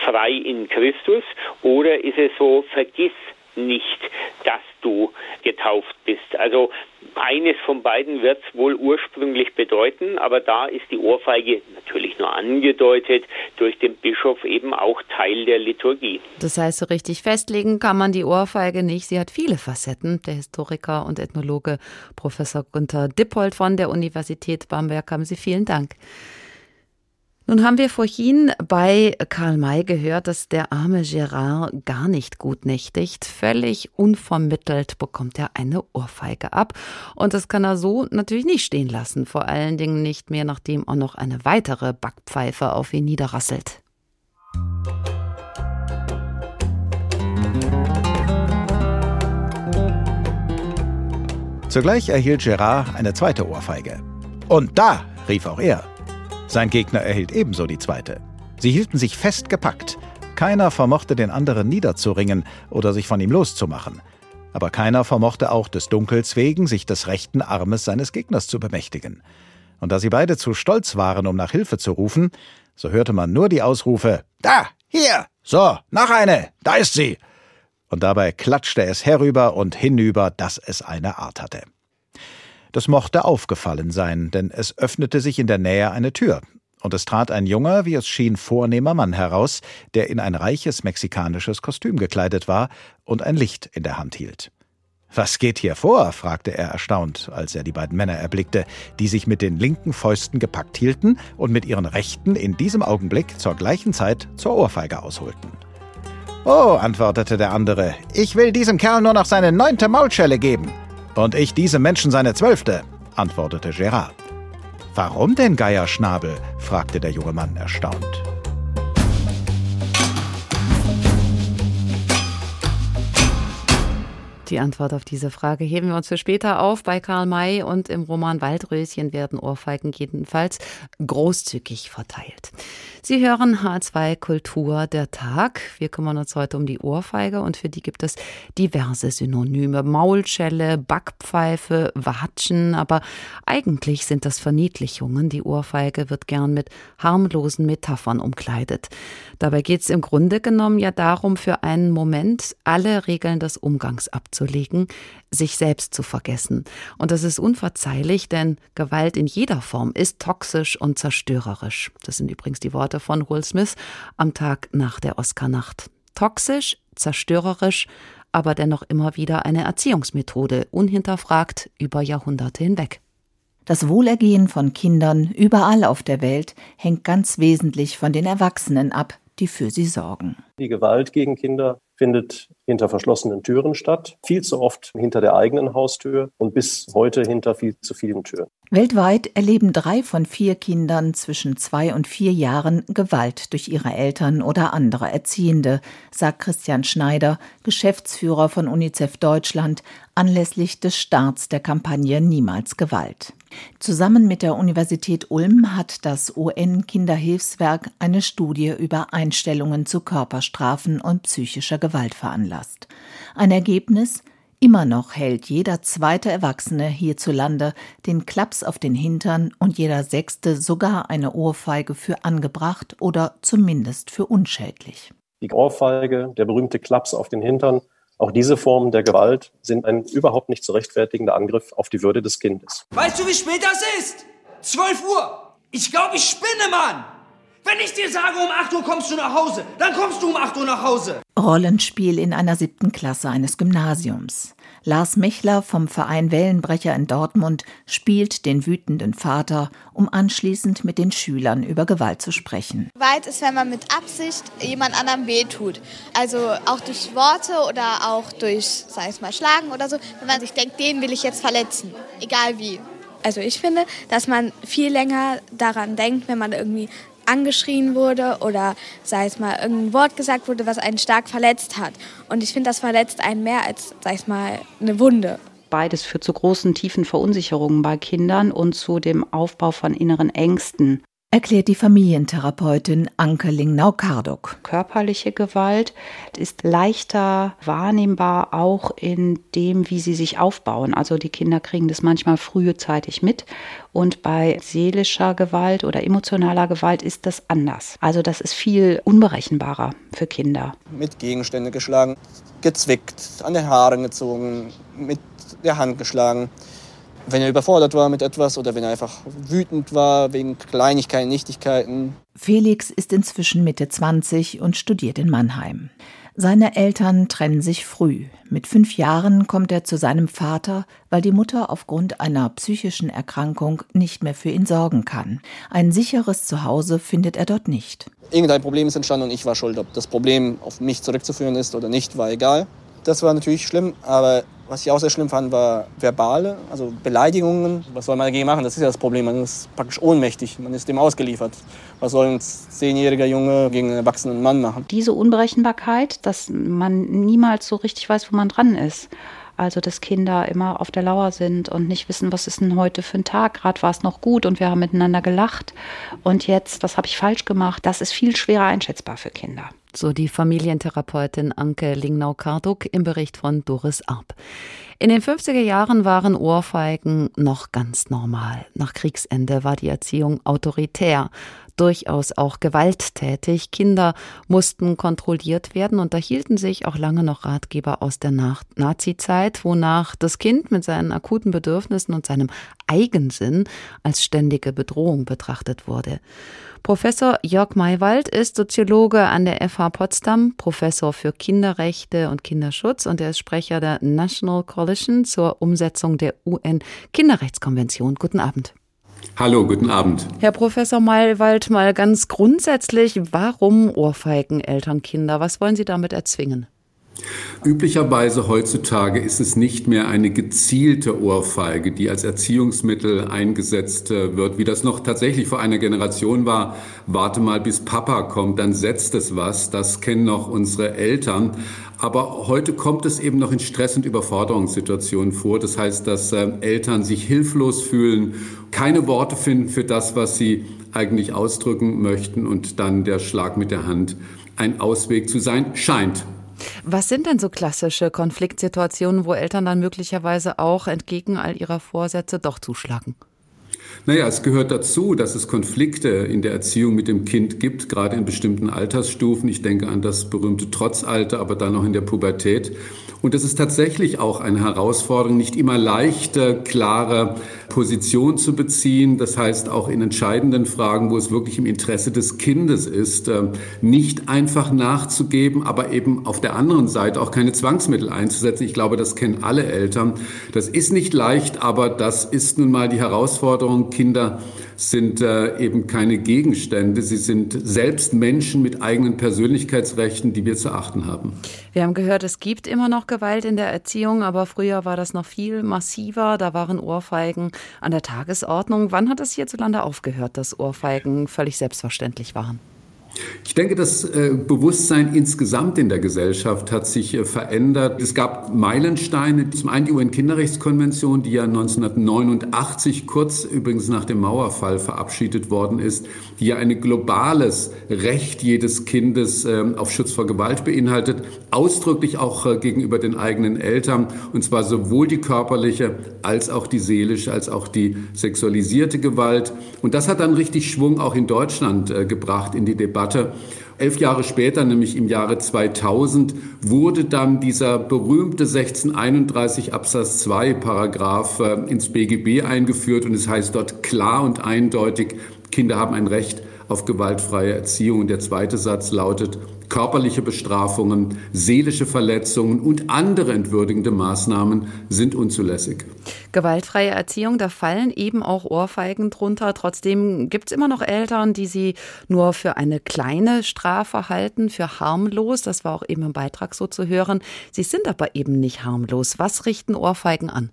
frei in Christus? Oder ist es so, vergiss nicht, dass du getauft bist. Also eines von beiden wird es wohl ursprünglich bedeuten, aber da ist die Ohrfeige natürlich nur angedeutet durch den Bischof eben auch Teil der Liturgie. Das heißt, so richtig festlegen kann man die Ohrfeige nicht. Sie hat viele Facetten. Der Historiker und Ethnologe Professor Gunther Dippold von der Universität Bamberg haben Sie vielen Dank. Nun haben wir vorhin bei Karl May gehört, dass der arme Gerard gar nicht gut nächtigt. Völlig unvermittelt bekommt er eine Ohrfeige ab. Und das kann er so natürlich nicht stehen lassen. Vor allen Dingen nicht mehr, nachdem auch noch eine weitere Backpfeife auf ihn niederrasselt. Zugleich erhielt Gerard eine zweite Ohrfeige. Und da, rief auch er, sein Gegner erhielt ebenso die zweite. Sie hielten sich fest gepackt. Keiner vermochte den anderen niederzuringen oder sich von ihm loszumachen. Aber keiner vermochte auch des Dunkels wegen, sich des rechten Armes seines Gegners zu bemächtigen. Und da sie beide zu stolz waren, um nach Hilfe zu rufen, so hörte man nur die Ausrufe Da, hier, so, noch eine, da ist sie. Und dabei klatschte es herüber und hinüber, dass es eine Art hatte. Das mochte aufgefallen sein, denn es öffnete sich in der Nähe eine Tür, und es trat ein junger, wie es schien, vornehmer Mann heraus, der in ein reiches mexikanisches Kostüm gekleidet war und ein Licht in der Hand hielt. Was geht hier vor? fragte er erstaunt, als er die beiden Männer erblickte, die sich mit den linken Fäusten gepackt hielten und mit ihren rechten in diesem Augenblick zur gleichen Zeit zur Ohrfeige ausholten. Oh, antwortete der andere, ich will diesem Kerl nur noch seine neunte Maulschelle geben. Und ich diesem Menschen seine zwölfte, antwortete Gerard. Warum denn Geierschnabel? fragte der junge Mann erstaunt. Die Antwort auf diese Frage heben wir uns für später auf bei Karl May und im Roman Waldröschen werden Ohrfeigen jedenfalls großzügig verteilt. Sie hören H2 Kultur der Tag. Wir kümmern uns heute um die Ohrfeige und für die gibt es diverse Synonyme. Maulschelle, Backpfeife, Watschen, aber eigentlich sind das Verniedlichungen. Die Ohrfeige wird gern mit harmlosen Metaphern umkleidet. Dabei geht es im Grunde genommen ja darum, für einen Moment alle Regeln des Umgangs abzuhalten abzulegen, sich selbst zu vergessen. Und das ist unverzeihlich, denn Gewalt in jeder Form ist toxisch und zerstörerisch. Das sind übrigens die Worte von Will Smith am Tag nach der Oscarnacht. Toxisch, zerstörerisch, aber dennoch immer wieder eine Erziehungsmethode, unhinterfragt über Jahrhunderte hinweg. Das Wohlergehen von Kindern überall auf der Welt hängt ganz wesentlich von den Erwachsenen ab, die für sie sorgen. Die Gewalt gegen Kinder findet hinter verschlossenen Türen statt, viel zu oft hinter der eigenen Haustür und bis heute hinter viel zu vielen Türen. Weltweit erleben drei von vier Kindern zwischen zwei und vier Jahren Gewalt durch ihre Eltern oder andere Erziehende, sagt Christian Schneider, Geschäftsführer von UNICEF Deutschland, anlässlich des Starts der Kampagne Niemals Gewalt. Zusammen mit der Universität Ulm hat das UN-Kinderhilfswerk eine Studie über Einstellungen zu Körperstrafen und psychischer Gewalt veranlasst. Ein Ergebnis Immer noch hält jeder zweite Erwachsene hierzulande den Klaps auf den Hintern und jeder sechste sogar eine Ohrfeige für angebracht oder zumindest für unschädlich. Die Ohrfeige, der berühmte Klaps auf den Hintern, auch diese Formen der Gewalt sind ein überhaupt nicht zu rechtfertigender Angriff auf die Würde des Kindes. Weißt du, wie spät das ist? 12 Uhr. Ich glaube, ich spinne, Mann. Wenn ich dir sage, um 8 Uhr kommst du nach Hause, dann kommst du um 8 Uhr nach Hause. Rollenspiel in einer siebten Klasse eines Gymnasiums. Lars Mechler vom Verein Wellenbrecher in Dortmund spielt den wütenden Vater, um anschließend mit den Schülern über Gewalt zu sprechen. Gewalt ist, wenn man mit Absicht jemand anderem wehtut. Also auch durch Worte oder auch durch, sei es mal, Schlagen oder so, wenn man sich denkt, den will ich jetzt verletzen, egal wie. Also ich finde, dass man viel länger daran denkt, wenn man irgendwie angeschrien wurde oder sei es mal irgendein Wort gesagt wurde, was einen stark verletzt hat. Und ich finde, das verletzt einen mehr als, sei es mal, eine Wunde. Beides führt zu großen, tiefen Verunsicherungen bei Kindern und zu dem Aufbau von inneren Ängsten erklärt die Familientherapeutin Anke Lingnau-Karduk. Körperliche Gewalt ist leichter wahrnehmbar auch in dem, wie sie sich aufbauen. Also die Kinder kriegen das manchmal frühzeitig mit und bei seelischer Gewalt oder emotionaler Gewalt ist das anders. Also das ist viel unberechenbarer für Kinder. Mit Gegenstände geschlagen, gezwickt, an den Haaren gezogen, mit der Hand geschlagen wenn er überfordert war mit etwas oder wenn er einfach wütend war wegen Kleinigkeiten, Nichtigkeiten. Felix ist inzwischen Mitte 20 und studiert in Mannheim. Seine Eltern trennen sich früh. Mit fünf Jahren kommt er zu seinem Vater, weil die Mutter aufgrund einer psychischen Erkrankung nicht mehr für ihn sorgen kann. Ein sicheres Zuhause findet er dort nicht. Irgendein Problem ist entstanden und ich war schuld. Ob das Problem auf mich zurückzuführen ist oder nicht, war egal. Das war natürlich schlimm, aber was ich auch sehr schlimm fand, war verbale, also Beleidigungen. Was soll man dagegen machen? Das ist ja das Problem. Man ist praktisch ohnmächtig. Man ist dem ausgeliefert. Was soll ein zehnjähriger Junge gegen einen erwachsenen Mann machen? Diese Unberechenbarkeit, dass man niemals so richtig weiß, wo man dran ist. Also, dass Kinder immer auf der Lauer sind und nicht wissen, was ist denn heute für ein Tag. Gerade war es noch gut und wir haben miteinander gelacht. Und jetzt, was habe ich falsch gemacht? Das ist viel schwerer einschätzbar für Kinder. So die Familientherapeutin Anke Lingnau-Karduk im Bericht von Doris Arp. In den 50er Jahren waren Ohrfeigen noch ganz normal. Nach Kriegsende war die Erziehung autoritär, durchaus auch gewalttätig. Kinder mussten kontrolliert werden und da hielten sich auch lange noch Ratgeber aus der Nazi-Zeit, wonach das Kind mit seinen akuten Bedürfnissen und seinem Eigensinn als ständige Bedrohung betrachtet wurde. Professor Jörg Maywald ist Soziologe an der FH Potsdam, Professor für Kinderrechte und Kinderschutz und er ist Sprecher der National Coalition zur Umsetzung der UN-Kinderrechtskonvention. Guten Abend. Hallo, guten Abend. Herr Professor Maywald, mal ganz grundsätzlich, warum Ohrfeigen Eltern Kinder? Was wollen Sie damit erzwingen? Üblicherweise heutzutage ist es nicht mehr eine gezielte Ohrfeige, die als Erziehungsmittel eingesetzt äh, wird, wie das noch tatsächlich vor einer Generation war. Warte mal, bis Papa kommt, dann setzt es was. Das kennen noch unsere Eltern. Aber heute kommt es eben noch in Stress- und Überforderungssituationen vor. Das heißt, dass äh, Eltern sich hilflos fühlen, keine Worte finden für das, was sie eigentlich ausdrücken möchten und dann der Schlag mit der Hand ein Ausweg zu sein scheint. Was sind denn so klassische Konfliktsituationen, wo Eltern dann möglicherweise auch entgegen all ihrer Vorsätze doch zuschlagen? Naja, es gehört dazu, dass es Konflikte in der Erziehung mit dem Kind gibt, gerade in bestimmten Altersstufen. Ich denke an das berühmte Trotzalter, aber dann auch in der Pubertät. Und es ist tatsächlich auch eine Herausforderung, nicht immer leichte, klare Position zu beziehen. Das heißt, auch in entscheidenden Fragen, wo es wirklich im Interesse des Kindes ist, äh, nicht einfach nachzugeben, aber eben auf der anderen Seite auch keine Zwangsmittel einzusetzen. Ich glaube, das kennen alle Eltern. Das ist nicht leicht, aber das ist nun mal die Herausforderung, Kinder sind äh, eben keine Gegenstände. Sie sind selbst Menschen mit eigenen Persönlichkeitsrechten, die wir zu achten haben. Wir haben gehört, es gibt immer noch Gewalt in der Erziehung, aber früher war das noch viel massiver. Da waren Ohrfeigen an der Tagesordnung. Wann hat es hierzulande aufgehört, dass Ohrfeigen völlig selbstverständlich waren? Ich denke, das äh, Bewusstsein insgesamt in der Gesellschaft hat sich äh, verändert. Es gab Meilensteine. Zum einen die UN-Kinderrechtskonvention, die ja 1989, kurz übrigens nach dem Mauerfall, verabschiedet worden ist, die ja ein globales Recht jedes Kindes ähm, auf Schutz vor Gewalt beinhaltet, ausdrücklich auch äh, gegenüber den eigenen Eltern, und zwar sowohl die körperliche als auch die seelische, als auch die sexualisierte Gewalt. Und das hat dann richtig Schwung auch in Deutschland gebracht in die Debatte. Debatte. Elf Jahre später, nämlich im Jahre 2000, wurde dann dieser berühmte 1631 Absatz 2 Paragraph äh, ins BGB eingeführt und es heißt dort klar und eindeutig, Kinder haben ein Recht auf gewaltfreie Erziehung. Und der zweite Satz lautet, körperliche Bestrafungen, seelische Verletzungen und andere entwürdigende Maßnahmen sind unzulässig. Gewaltfreie Erziehung, da fallen eben auch Ohrfeigen drunter. Trotzdem gibt es immer noch Eltern, die sie nur für eine kleine Strafe halten, für harmlos. Das war auch eben im Beitrag so zu hören. Sie sind aber eben nicht harmlos. Was richten Ohrfeigen an?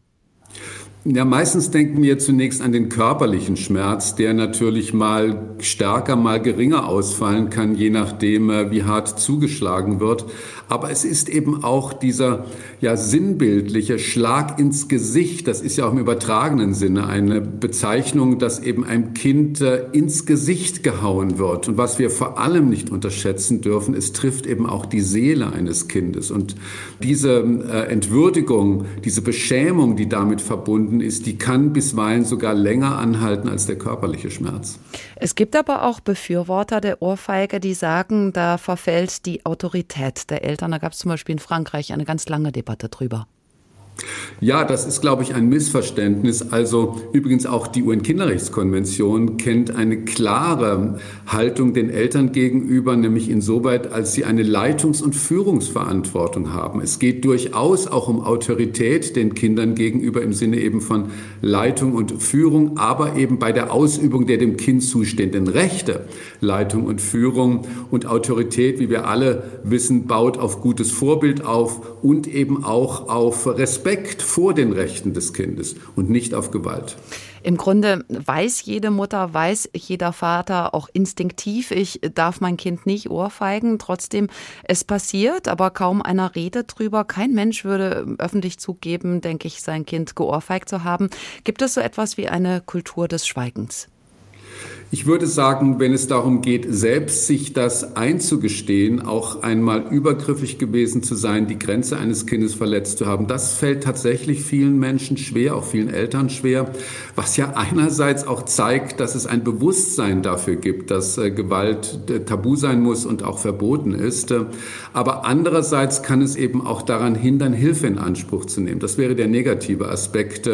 Ja, meistens denken wir zunächst an den körperlichen Schmerz, der natürlich mal stärker, mal geringer ausfallen kann, je nachdem, äh, wie hart zugeschlagen wird. Aber es ist eben auch dieser ja, sinnbildliche Schlag ins Gesicht. Das ist ja auch im übertragenen Sinne eine Bezeichnung, dass eben einem Kind äh, ins Gesicht gehauen wird. Und was wir vor allem nicht unterschätzen dürfen, es trifft eben auch die Seele eines Kindes. Und diese äh, Entwürdigung, diese Beschämung, die damit verbunden ist, die kann bisweilen sogar länger anhalten als der körperliche Schmerz. Es gibt aber auch Befürworter der Ohrfeige, die sagen, da verfällt die Autorität der Eltern. Eltern. Da gab es zum Beispiel in Frankreich eine ganz lange Debatte drüber. Ja, das ist, glaube ich, ein Missverständnis. Also übrigens auch die UN-Kinderrechtskonvention kennt eine klare Haltung den Eltern gegenüber, nämlich insoweit, als sie eine Leitungs- und Führungsverantwortung haben. Es geht durchaus auch um Autorität den Kindern gegenüber im Sinne eben von Leitung und Führung, aber eben bei der Ausübung der dem Kind zustehenden Rechte. Leitung und Führung und Autorität, wie wir alle wissen, baut auf gutes Vorbild auf und eben auch auf Respekt Respekt vor den Rechten des Kindes und nicht auf Gewalt. Im Grunde weiß jede Mutter, weiß jeder Vater auch instinktiv, ich darf mein Kind nicht ohrfeigen. Trotzdem, es passiert, aber kaum einer redet drüber. Kein Mensch würde öffentlich zugeben, denke ich, sein Kind geohrfeigt zu haben. Gibt es so etwas wie eine Kultur des Schweigens? Ich würde sagen, wenn es darum geht, selbst sich das einzugestehen, auch einmal übergriffig gewesen zu sein, die Grenze eines Kindes verletzt zu haben, das fällt tatsächlich vielen Menschen schwer, auch vielen Eltern schwer, was ja einerseits auch zeigt, dass es ein Bewusstsein dafür gibt, dass äh, Gewalt äh, tabu sein muss und auch verboten ist. Aber andererseits kann es eben auch daran hindern, Hilfe in Anspruch zu nehmen. Das wäre der negative Aspekt.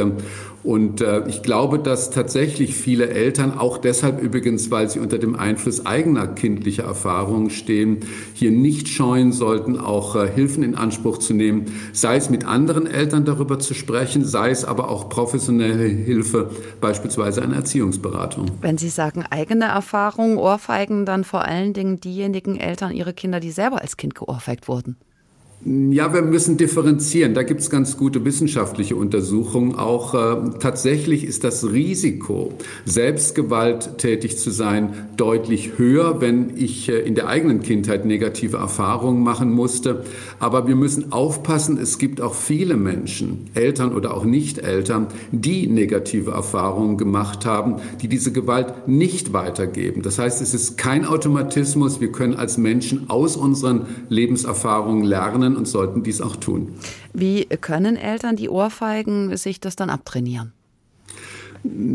Und äh, ich glaube, dass tatsächlich viele Eltern, auch deshalb übrigens, weil sie unter dem Einfluss eigener kindlicher Erfahrungen stehen, hier nicht scheuen sollten, auch äh, Hilfen in Anspruch zu nehmen, sei es mit anderen Eltern darüber zu sprechen, sei es aber auch professionelle Hilfe, beispielsweise eine Erziehungsberatung. Wenn Sie sagen eigene Erfahrungen, Ohrfeigen dann vor allen Dingen diejenigen Eltern ihre Kinder, die selber als Kind geohrfeigt wurden. Ja, wir müssen differenzieren. Da gibt es ganz gute wissenschaftliche Untersuchungen. Auch äh, tatsächlich ist das Risiko, selbstgewalttätig zu sein, deutlich höher, wenn ich äh, in der eigenen Kindheit negative Erfahrungen machen musste. Aber wir müssen aufpassen, es gibt auch viele Menschen, Eltern oder auch Nicht-Eltern, die negative Erfahrungen gemacht haben, die diese Gewalt nicht weitergeben. Das heißt, es ist kein Automatismus. Wir können als Menschen aus unseren Lebenserfahrungen lernen und sollten dies auch tun. Wie können Eltern die Ohrfeigen sich das dann abtrainieren?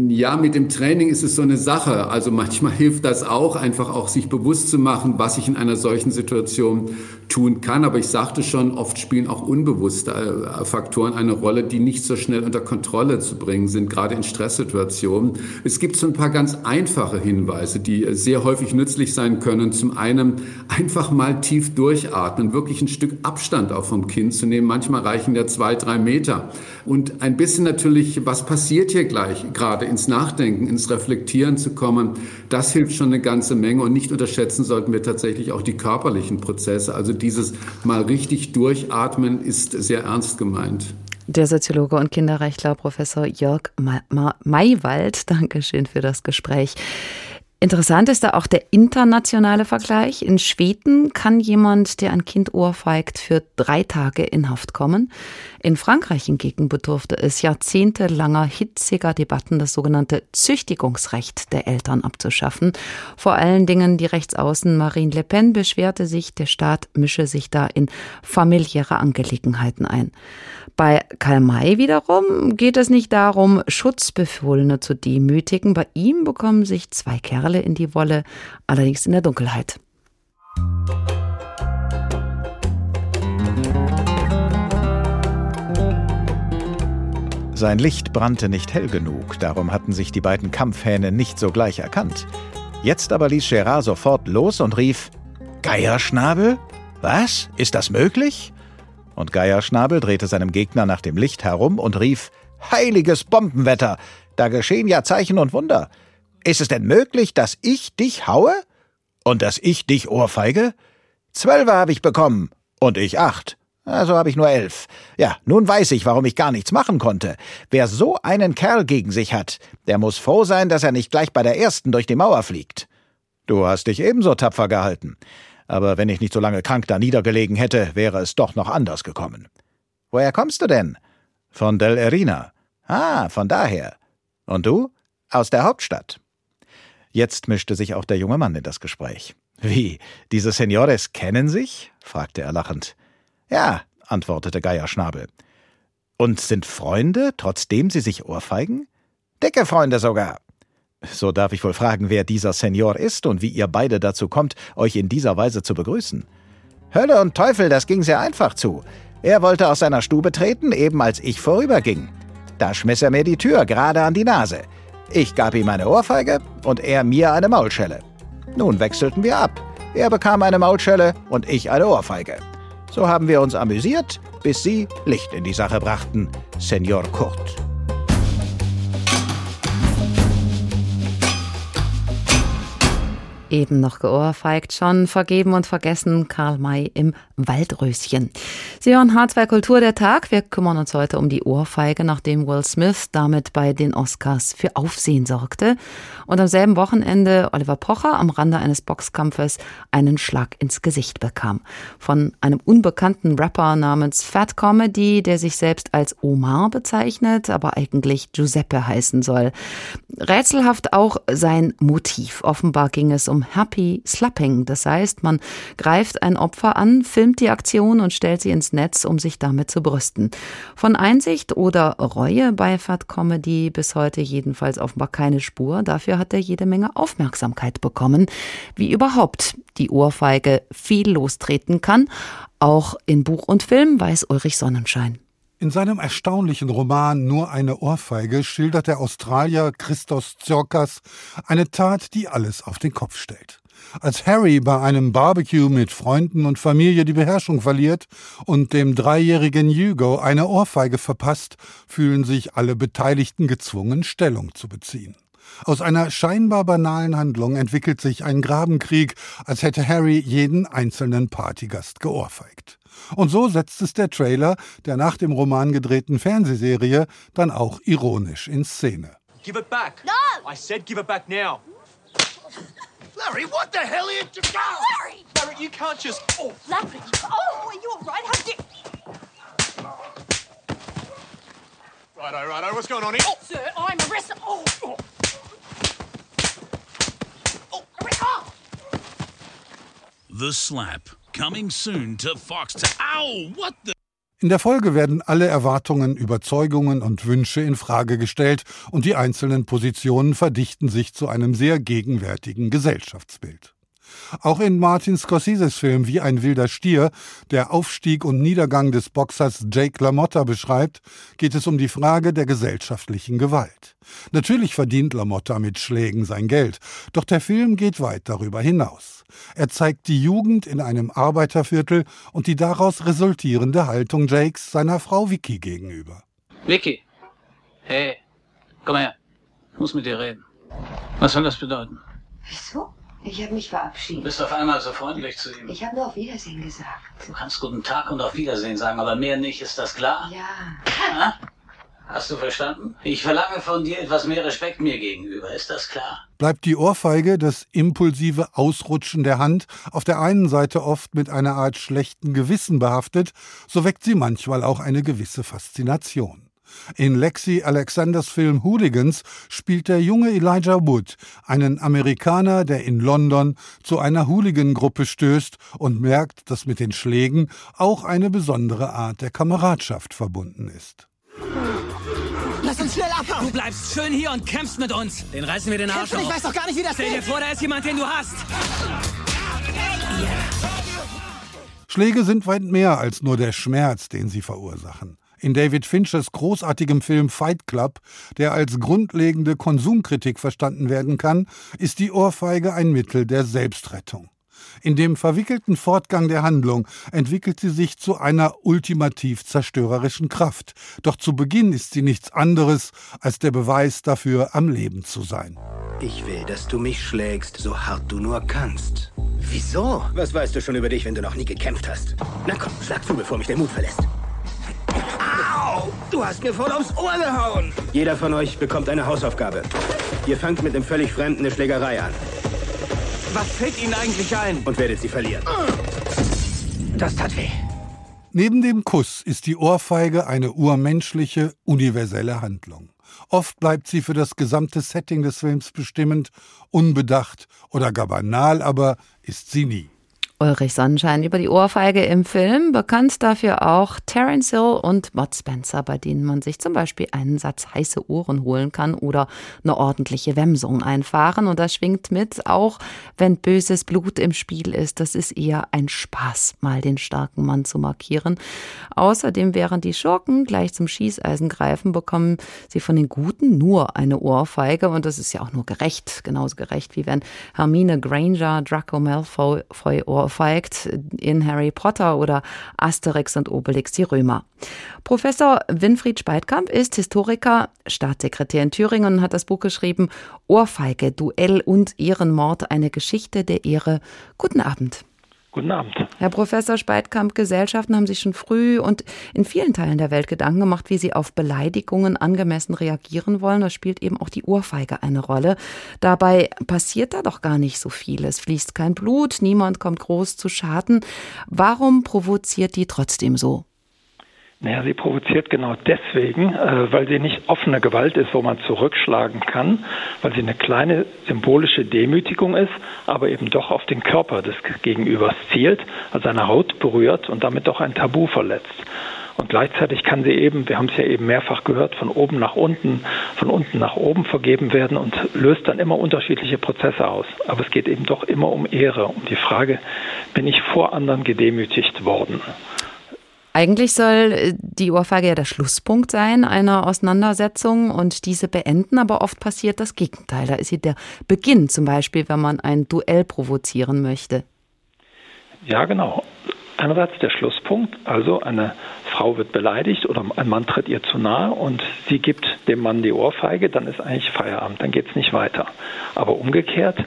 Ja, mit dem Training ist es so eine Sache. Also manchmal hilft das auch, einfach auch sich bewusst zu machen, was ich in einer solchen Situation tun kann. Aber ich sagte schon, oft spielen auch unbewusste äh, Faktoren eine Rolle, die nicht so schnell unter Kontrolle zu bringen sind, gerade in Stresssituationen. Es gibt so ein paar ganz einfache Hinweise, die sehr häufig nützlich sein können. Zum einen einfach mal tief durchatmen, wirklich ein Stück Abstand auch vom Kind zu nehmen. Manchmal reichen ja zwei, drei Meter. Und ein bisschen natürlich, was passiert hier gleich, gerade ins Nachdenken, ins Reflektieren zu kommen, das hilft schon eine ganze Menge. Und nicht unterschätzen sollten wir tatsächlich auch die körperlichen Prozesse. Also dieses mal richtig durchatmen ist sehr ernst gemeint. Der Soziologe und Kinderrechtler Professor Jörg Maywald, Dankeschön für das Gespräch. Interessant ist da auch der internationale Vergleich. In Schweden kann jemand, der ein Kind ohrfeigt, für drei Tage in Haft kommen. In Frankreich hingegen bedurfte es jahrzehntelanger hitziger Debatten, das sogenannte Züchtigungsrecht der Eltern abzuschaffen. Vor allen Dingen die Rechtsaußen Marine Le Pen beschwerte sich, der Staat mische sich da in familiäre Angelegenheiten ein. Bei Karl May wiederum geht es nicht darum, Schutzbefohlene zu demütigen. Bei ihm bekommen sich zwei Kerle in die Wolle, allerdings in der Dunkelheit. Sein Licht brannte nicht hell genug, darum hatten sich die beiden Kampfhähne nicht sogleich erkannt. Jetzt aber ließ Gerard sofort los und rief: Geierschnabel? Was? Ist das möglich? Und Geierschnabel drehte seinem Gegner nach dem Licht herum und rief: Heiliges Bombenwetter! Da geschehen ja Zeichen und Wunder. Ist es denn möglich, dass ich dich haue? Und dass ich dich ohrfeige? Zwölfe habe ich bekommen. Und ich acht. Also habe ich nur elf. Ja, nun weiß ich, warum ich gar nichts machen konnte. Wer so einen Kerl gegen sich hat, der muss froh sein, dass er nicht gleich bei der ersten durch die Mauer fliegt. Du hast dich ebenso tapfer gehalten. Aber wenn ich nicht so lange krank da niedergelegen hätte, wäre es doch noch anders gekommen. Woher kommst du denn? Von Del Erina. Ah, von daher. Und du? Aus der Hauptstadt. Jetzt mischte sich auch der junge Mann in das Gespräch. Wie, diese Senores kennen sich? fragte er lachend. Ja, antwortete Geierschnabel. Und sind Freunde, trotzdem sie sich ohrfeigen? Dicke Freunde sogar. So darf ich wohl fragen, wer dieser Senior ist und wie ihr beide dazu kommt, euch in dieser Weise zu begrüßen. Hölle und Teufel, das ging sehr einfach zu. Er wollte aus seiner Stube treten, eben als ich vorüberging. Da schmiss er mir die Tür gerade an die Nase. Ich gab ihm eine Ohrfeige und er mir eine Maulschelle. Nun wechselten wir ab. Er bekam eine Maulschelle und ich eine Ohrfeige. So haben wir uns amüsiert, bis Sie Licht in die Sache brachten, Senor Kurt. Eben noch geohrfeigt, schon vergeben und vergessen, Karl May im Waldröschen. Sie hören H2 Kultur der Tag. Wir kümmern uns heute um die Ohrfeige, nachdem Will Smith damit bei den Oscars für Aufsehen sorgte und am selben Wochenende Oliver Pocher am Rande eines Boxkampfes einen Schlag ins Gesicht bekam. Von einem unbekannten Rapper namens Fat Comedy, der sich selbst als Omar bezeichnet, aber eigentlich Giuseppe heißen soll. Rätselhaft auch sein Motiv. Offenbar ging es um Happy Slapping. Das heißt, man greift ein Opfer an, filmt die Aktion und stellt sie ins Netz, um sich damit zu brüsten. Von Einsicht oder Reue bei Fat Comedy bis heute jedenfalls offenbar keine Spur. Dafür hat er jede Menge Aufmerksamkeit bekommen, wie überhaupt die Ohrfeige viel lostreten kann. Auch in Buch und Film weiß Ulrich Sonnenschein. In seinem erstaunlichen Roman Nur eine Ohrfeige schildert der Australier Christos Zorkas eine Tat, die alles auf den Kopf stellt. Als Harry bei einem Barbecue mit Freunden und Familie die Beherrschung verliert und dem dreijährigen Hugo eine Ohrfeige verpasst, fühlen sich alle Beteiligten gezwungen, Stellung zu beziehen. Aus einer scheinbar banalen Handlung entwickelt sich ein Grabenkrieg, als hätte Harry jeden einzelnen Partygast geohrfeigt. Und so setzt es der Trailer der nach dem Roman gedrehten Fernsehserie dann auch ironisch in Szene. Give it back. No! I said give it back now. Larry, what the hell are you doing? Larry! Larry, you can't just. Oh, Larry! Oh, are you all right? How did? Righto, righto. What's going on here? Oh, Sir, I'm arrested. Oh. Oh, oh, oh. The Slap. Coming soon to Fox. Ow! What the? In der Folge werden alle Erwartungen, Überzeugungen und Wünsche in Frage gestellt und die einzelnen Positionen verdichten sich zu einem sehr gegenwärtigen Gesellschaftsbild. Auch in Martin Scorseses Film Wie ein wilder Stier, der Aufstieg und Niedergang des Boxers Jake LaMotta beschreibt, geht es um die Frage der gesellschaftlichen Gewalt. Natürlich verdient LaMotta mit Schlägen sein Geld, doch der Film geht weit darüber hinaus. Er zeigt die Jugend in einem Arbeiterviertel und die daraus resultierende Haltung Jakes seiner Frau Vicky gegenüber. Vicky, hey, komm her, ich muss mit dir reden. Was soll das bedeuten? Wieso? Ich habe mich verabschiedet. Du bist auf einmal so freundlich zu ihm. Ich habe nur auf Wiedersehen gesagt. Du kannst guten Tag und auf Wiedersehen sagen, aber mehr nicht, ist das klar? Ja. Ha? Hast du verstanden? Ich verlange von dir etwas mehr Respekt mir gegenüber, ist das klar? Bleibt die Ohrfeige, das impulsive Ausrutschen der Hand, auf der einen Seite oft mit einer Art schlechten Gewissen behaftet, so weckt sie manchmal auch eine gewisse Faszination. In Lexi Alexanders Film Hooligans spielt der junge Elijah Wood einen Amerikaner, der in London zu einer Hooligan-Gruppe stößt und merkt, dass mit den Schlägen auch eine besondere Art der Kameradschaft verbunden ist. Lass uns schnell abhauen! Du bleibst schön hier und kämpfst mit uns. Den reißen wir den Arsch Kämpfen? Ich auf. weiß doch gar nicht, wie das Stell dir geht. vor, da ist jemand, den du hast. Schläge sind weit mehr als nur der Schmerz, den sie verursachen. In David Finchers großartigem Film Fight Club, der als grundlegende Konsumkritik verstanden werden kann, ist die Ohrfeige ein Mittel der Selbstrettung. In dem verwickelten Fortgang der Handlung entwickelt sie sich zu einer ultimativ zerstörerischen Kraft. Doch zu Beginn ist sie nichts anderes als der Beweis dafür, am Leben zu sein. Ich will, dass du mich schlägst, so hart du nur kannst. Wieso? Was weißt du schon über dich, wenn du noch nie gekämpft hast? Na komm, schlag zu, bevor mich der Mut verlässt. Du hast mir voll aufs Ohr gehauen! Jeder von euch bekommt eine Hausaufgabe. Ihr fangt mit einem völlig Fremden eine Schlägerei an. Was fällt Ihnen eigentlich ein? Und werdet sie verlieren. Das tat weh. Neben dem Kuss ist die Ohrfeige eine urmenschliche, universelle Handlung. Oft bleibt sie für das gesamte Setting des Films bestimmend, unbedacht oder gar banal, aber ist sie nie. Ulrich Sonnenschein über die Ohrfeige im Film, bekannt dafür auch Terence Hill und Maud Spencer, bei denen man sich zum Beispiel einen Satz heiße Ohren holen kann oder eine ordentliche Wemsung einfahren. Und das schwingt mit, auch wenn böses Blut im Spiel ist. Das ist eher ein Spaß, mal den starken Mann zu markieren. Außerdem, während die Schurken gleich zum Schießeisen greifen, bekommen sie von den Guten nur eine Ohrfeige. Und das ist ja auch nur gerecht, genauso gerecht, wie wenn Hermine Granger Draco Malfoy Ohr feigt in Harry Potter oder Asterix und Obelix die Römer. Professor Winfried Speitkamp ist Historiker, Staatssekretär in Thüringen und hat das Buch geschrieben Ohrfeige, Duell und Ehrenmord, eine Geschichte der Ehre. Guten Abend. Guten Abend. Herr Professor Speitkamp, Gesellschaften haben sich schon früh und in vielen Teilen der Welt Gedanken gemacht, wie sie auf Beleidigungen angemessen reagieren wollen. Da spielt eben auch die Ohrfeige eine Rolle. Dabei passiert da doch gar nicht so viel. Es fließt kein Blut, niemand kommt groß zu Schaden. Warum provoziert die trotzdem so? Naja, sie provoziert genau deswegen, äh, weil sie nicht offene Gewalt ist, wo man zurückschlagen kann, weil sie eine kleine symbolische Demütigung ist, aber eben doch auf den Körper des Gegenübers zielt, also seine Haut berührt und damit doch ein Tabu verletzt. Und gleichzeitig kann sie eben, wir haben es ja eben mehrfach gehört, von oben nach unten, von unten nach oben vergeben werden und löst dann immer unterschiedliche Prozesse aus. Aber es geht eben doch immer um Ehre, um die Frage, bin ich vor anderen gedemütigt worden? Eigentlich soll die Ohrfeige ja der Schlusspunkt sein einer Auseinandersetzung und diese beenden, aber oft passiert das Gegenteil. Da ist sie der Beginn, zum Beispiel, wenn man ein Duell provozieren möchte. Ja, genau. Einerseits der Schlusspunkt, also eine Frau wird beleidigt oder ein Mann tritt ihr zu nahe und sie gibt dem Mann die Ohrfeige, dann ist eigentlich Feierabend, dann geht es nicht weiter. Aber umgekehrt,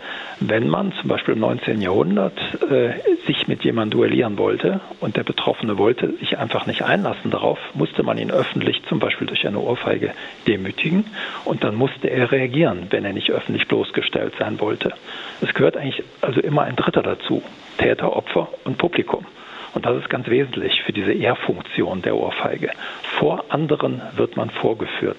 wenn man zum Beispiel im 19. Jahrhundert äh, sich mit jemandem duellieren wollte und der Betroffene wollte sich einfach nicht einlassen darauf, musste man ihn öffentlich zum Beispiel durch eine Ohrfeige demütigen und dann musste er reagieren, wenn er nicht öffentlich bloßgestellt sein wollte. Es gehört eigentlich also immer ein Dritter dazu, Täter, Opfer und Publikum. Und das ist ganz wesentlich für diese Ehrfunktion der Ohrfeige. Vor anderen wird man vorgeführt.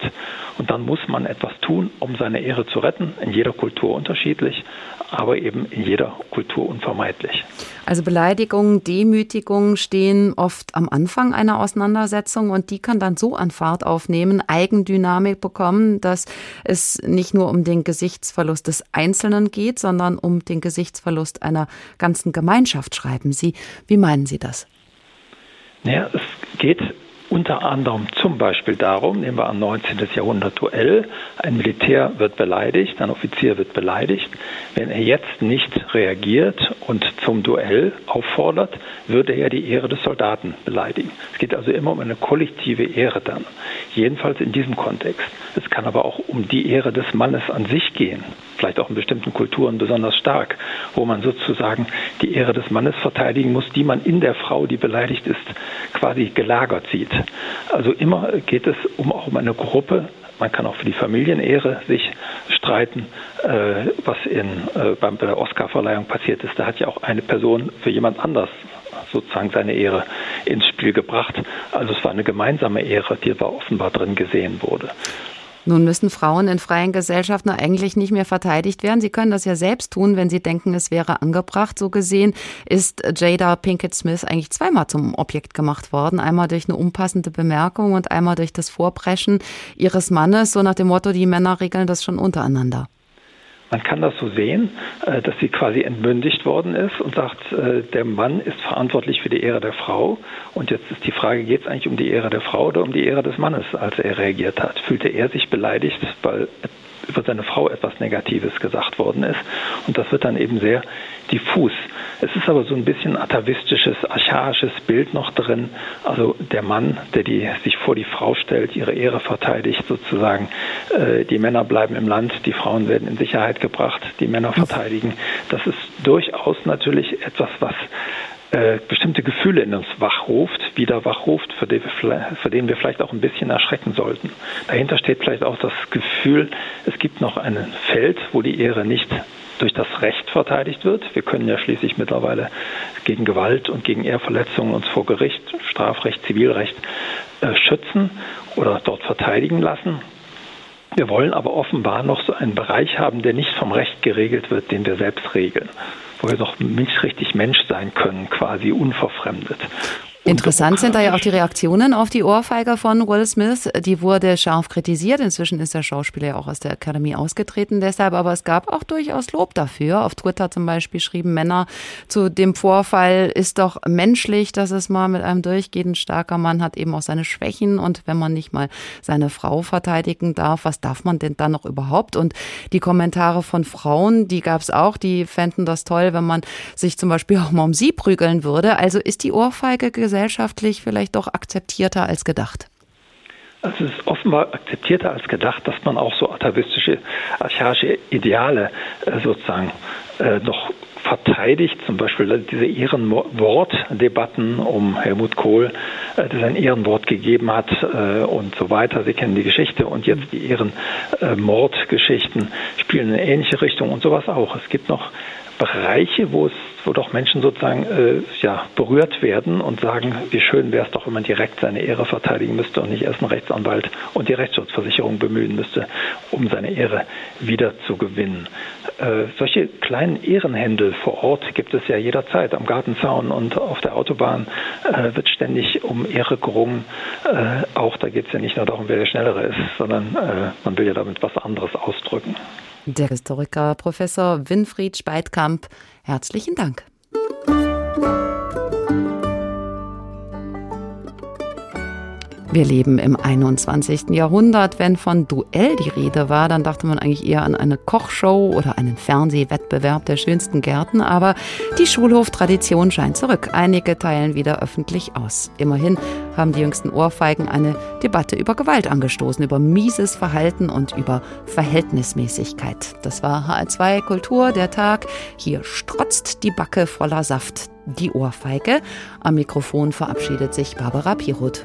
Und dann muss man etwas tun, um seine Ehre zu retten. In jeder Kultur unterschiedlich, aber eben in jeder Kultur unvermeidlich. Also Beleidigungen, Demütigungen stehen oft am Anfang einer Auseinandersetzung und die kann dann so an Fahrt aufnehmen, Eigendynamik bekommen, dass es nicht nur um den Gesichtsverlust des Einzelnen geht, sondern um den Gesichtsverlust einer ganzen Gemeinschaft, schreiben Sie. Wie meinen Sie das? Ja, es geht unter anderem zum Beispiel darum, nehmen wir an 19. Jahrhundert Duell, ein Militär wird beleidigt, ein Offizier wird beleidigt. Wenn er jetzt nicht reagiert und zum Duell auffordert, würde er die Ehre des Soldaten beleidigen. Es geht also immer um eine kollektive Ehre dann, jedenfalls in diesem Kontext. Es kann aber auch um die Ehre des Mannes an sich gehen, vielleicht auch in bestimmten Kulturen besonders stark, wo man sozusagen die Ehre des Mannes verteidigen muss, die man in der Frau, die beleidigt ist, quasi gelagert sieht. Also immer geht es um auch um eine Gruppe. Man kann auch für die Familienehre sich streiten, äh, was in, äh, bei der Oscarverleihung passiert ist. Da hat ja auch eine Person für jemand anders sozusagen seine Ehre ins Spiel gebracht. Also es war eine gemeinsame Ehre, die da offenbar drin gesehen wurde. Nun müssen Frauen in freien Gesellschaften eigentlich nicht mehr verteidigt werden. Sie können das ja selbst tun, wenn sie denken, es wäre angebracht. So gesehen ist Jada Pinkett Smith eigentlich zweimal zum Objekt gemacht worden. Einmal durch eine unpassende Bemerkung und einmal durch das Vorpreschen ihres Mannes, so nach dem Motto, die Männer regeln das schon untereinander. Man kann das so sehen, äh, dass sie quasi entmündigt worden ist und sagt, äh, der Mann ist verantwortlich für die Ehre der Frau. Und jetzt ist die Frage, geht es eigentlich um die Ehre der Frau oder um die Ehre des Mannes, als er reagiert hat? Fühlte er sich beleidigt, weil über seine Frau etwas Negatives gesagt worden ist. Und das wird dann eben sehr diffus. Es ist aber so ein bisschen atavistisches, archaisches Bild noch drin. Also der Mann, der die, sich vor die Frau stellt, ihre Ehre verteidigt sozusagen. Äh, die Männer bleiben im Land, die Frauen werden in Sicherheit gebracht, die Männer verteidigen. Das ist durchaus natürlich etwas, was äh, bestimmte Gefühle in uns wachruft, wieder wachruft, für wir, für den wir vielleicht auch ein bisschen erschrecken sollten. Dahinter steht vielleicht auch das Gefühl, es gibt noch ein Feld, wo die Ehre nicht durch das Recht verteidigt wird. Wir können ja schließlich mittlerweile gegen Gewalt und gegen Ehrverletzungen uns vor Gericht, Strafrecht, Zivilrecht äh, schützen oder dort verteidigen lassen. Wir wollen aber offenbar noch so einen Bereich haben, der nicht vom Recht geregelt wird, den wir selbst regeln wo wir doch nicht richtig Mensch sein können, quasi unverfremdet. Interessant sind da ja auch die Reaktionen auf die Ohrfeige von Will Smith. Die wurde scharf kritisiert. Inzwischen ist der Schauspieler ja auch aus der Akademie ausgetreten deshalb. Aber es gab auch durchaus Lob dafür. Auf Twitter zum Beispiel schrieben Männer zu dem Vorfall, ist doch menschlich, dass es mal mit einem durchgeht. Ein starker Mann hat eben auch seine Schwächen. Und wenn man nicht mal seine Frau verteidigen darf, was darf man denn dann noch überhaupt? Und die Kommentare von Frauen, die gab es auch. Die fänden das toll, wenn man sich zum Beispiel auch mal um sie prügeln würde. Also ist die Ohrfeige gesellschaftlich vielleicht doch akzeptierter als gedacht? Also es ist offenbar akzeptierter als gedacht, dass man auch so atavistische, archaische Ideale äh, sozusagen äh, noch verteidigt, zum Beispiel diese Ehrenwortdebatten um Helmut Kohl, äh, das ein Ehrenwort gegeben hat und so weiter. Sie kennen die Geschichte und jetzt die Ehrenmordgeschichten spielen in eine ähnliche Richtung und sowas auch. Es gibt noch Bereiche, wo es wo doch Menschen sozusagen äh, ja, berührt werden und sagen, wie schön wäre es doch, wenn man direkt seine Ehre verteidigen müsste und nicht erst einen Rechtsanwalt und die Rechtsschutzversicherung bemühen müsste, um seine Ehre wieder zu gewinnen. Äh, solche kleinen Ehrenhändel vor Ort gibt es ja jederzeit. Am Gartenzaun und auf der Autobahn äh, wird ständig um Ehre gerungen. Äh, auch da geht es ja nicht nur darum, wer der Schnellere ist, sondern äh, man will ja damit was anderes ausdrücken. Der Historiker Professor Winfried Speitkamp, herzlichen Dank. Wir leben im 21. Jahrhundert. Wenn von Duell die Rede war, dann dachte man eigentlich eher an eine Kochshow oder einen Fernsehwettbewerb der schönsten Gärten. Aber die Schulhoftradition scheint zurück. Einige teilen wieder öffentlich aus. Immerhin haben die jüngsten Ohrfeigen eine Debatte über Gewalt angestoßen, über mieses Verhalten und über Verhältnismäßigkeit. Das war HR2 Kultur, der Tag. Hier strotzt die Backe voller Saft. Die Ohrfeige. Am Mikrofon verabschiedet sich Barbara Piroth.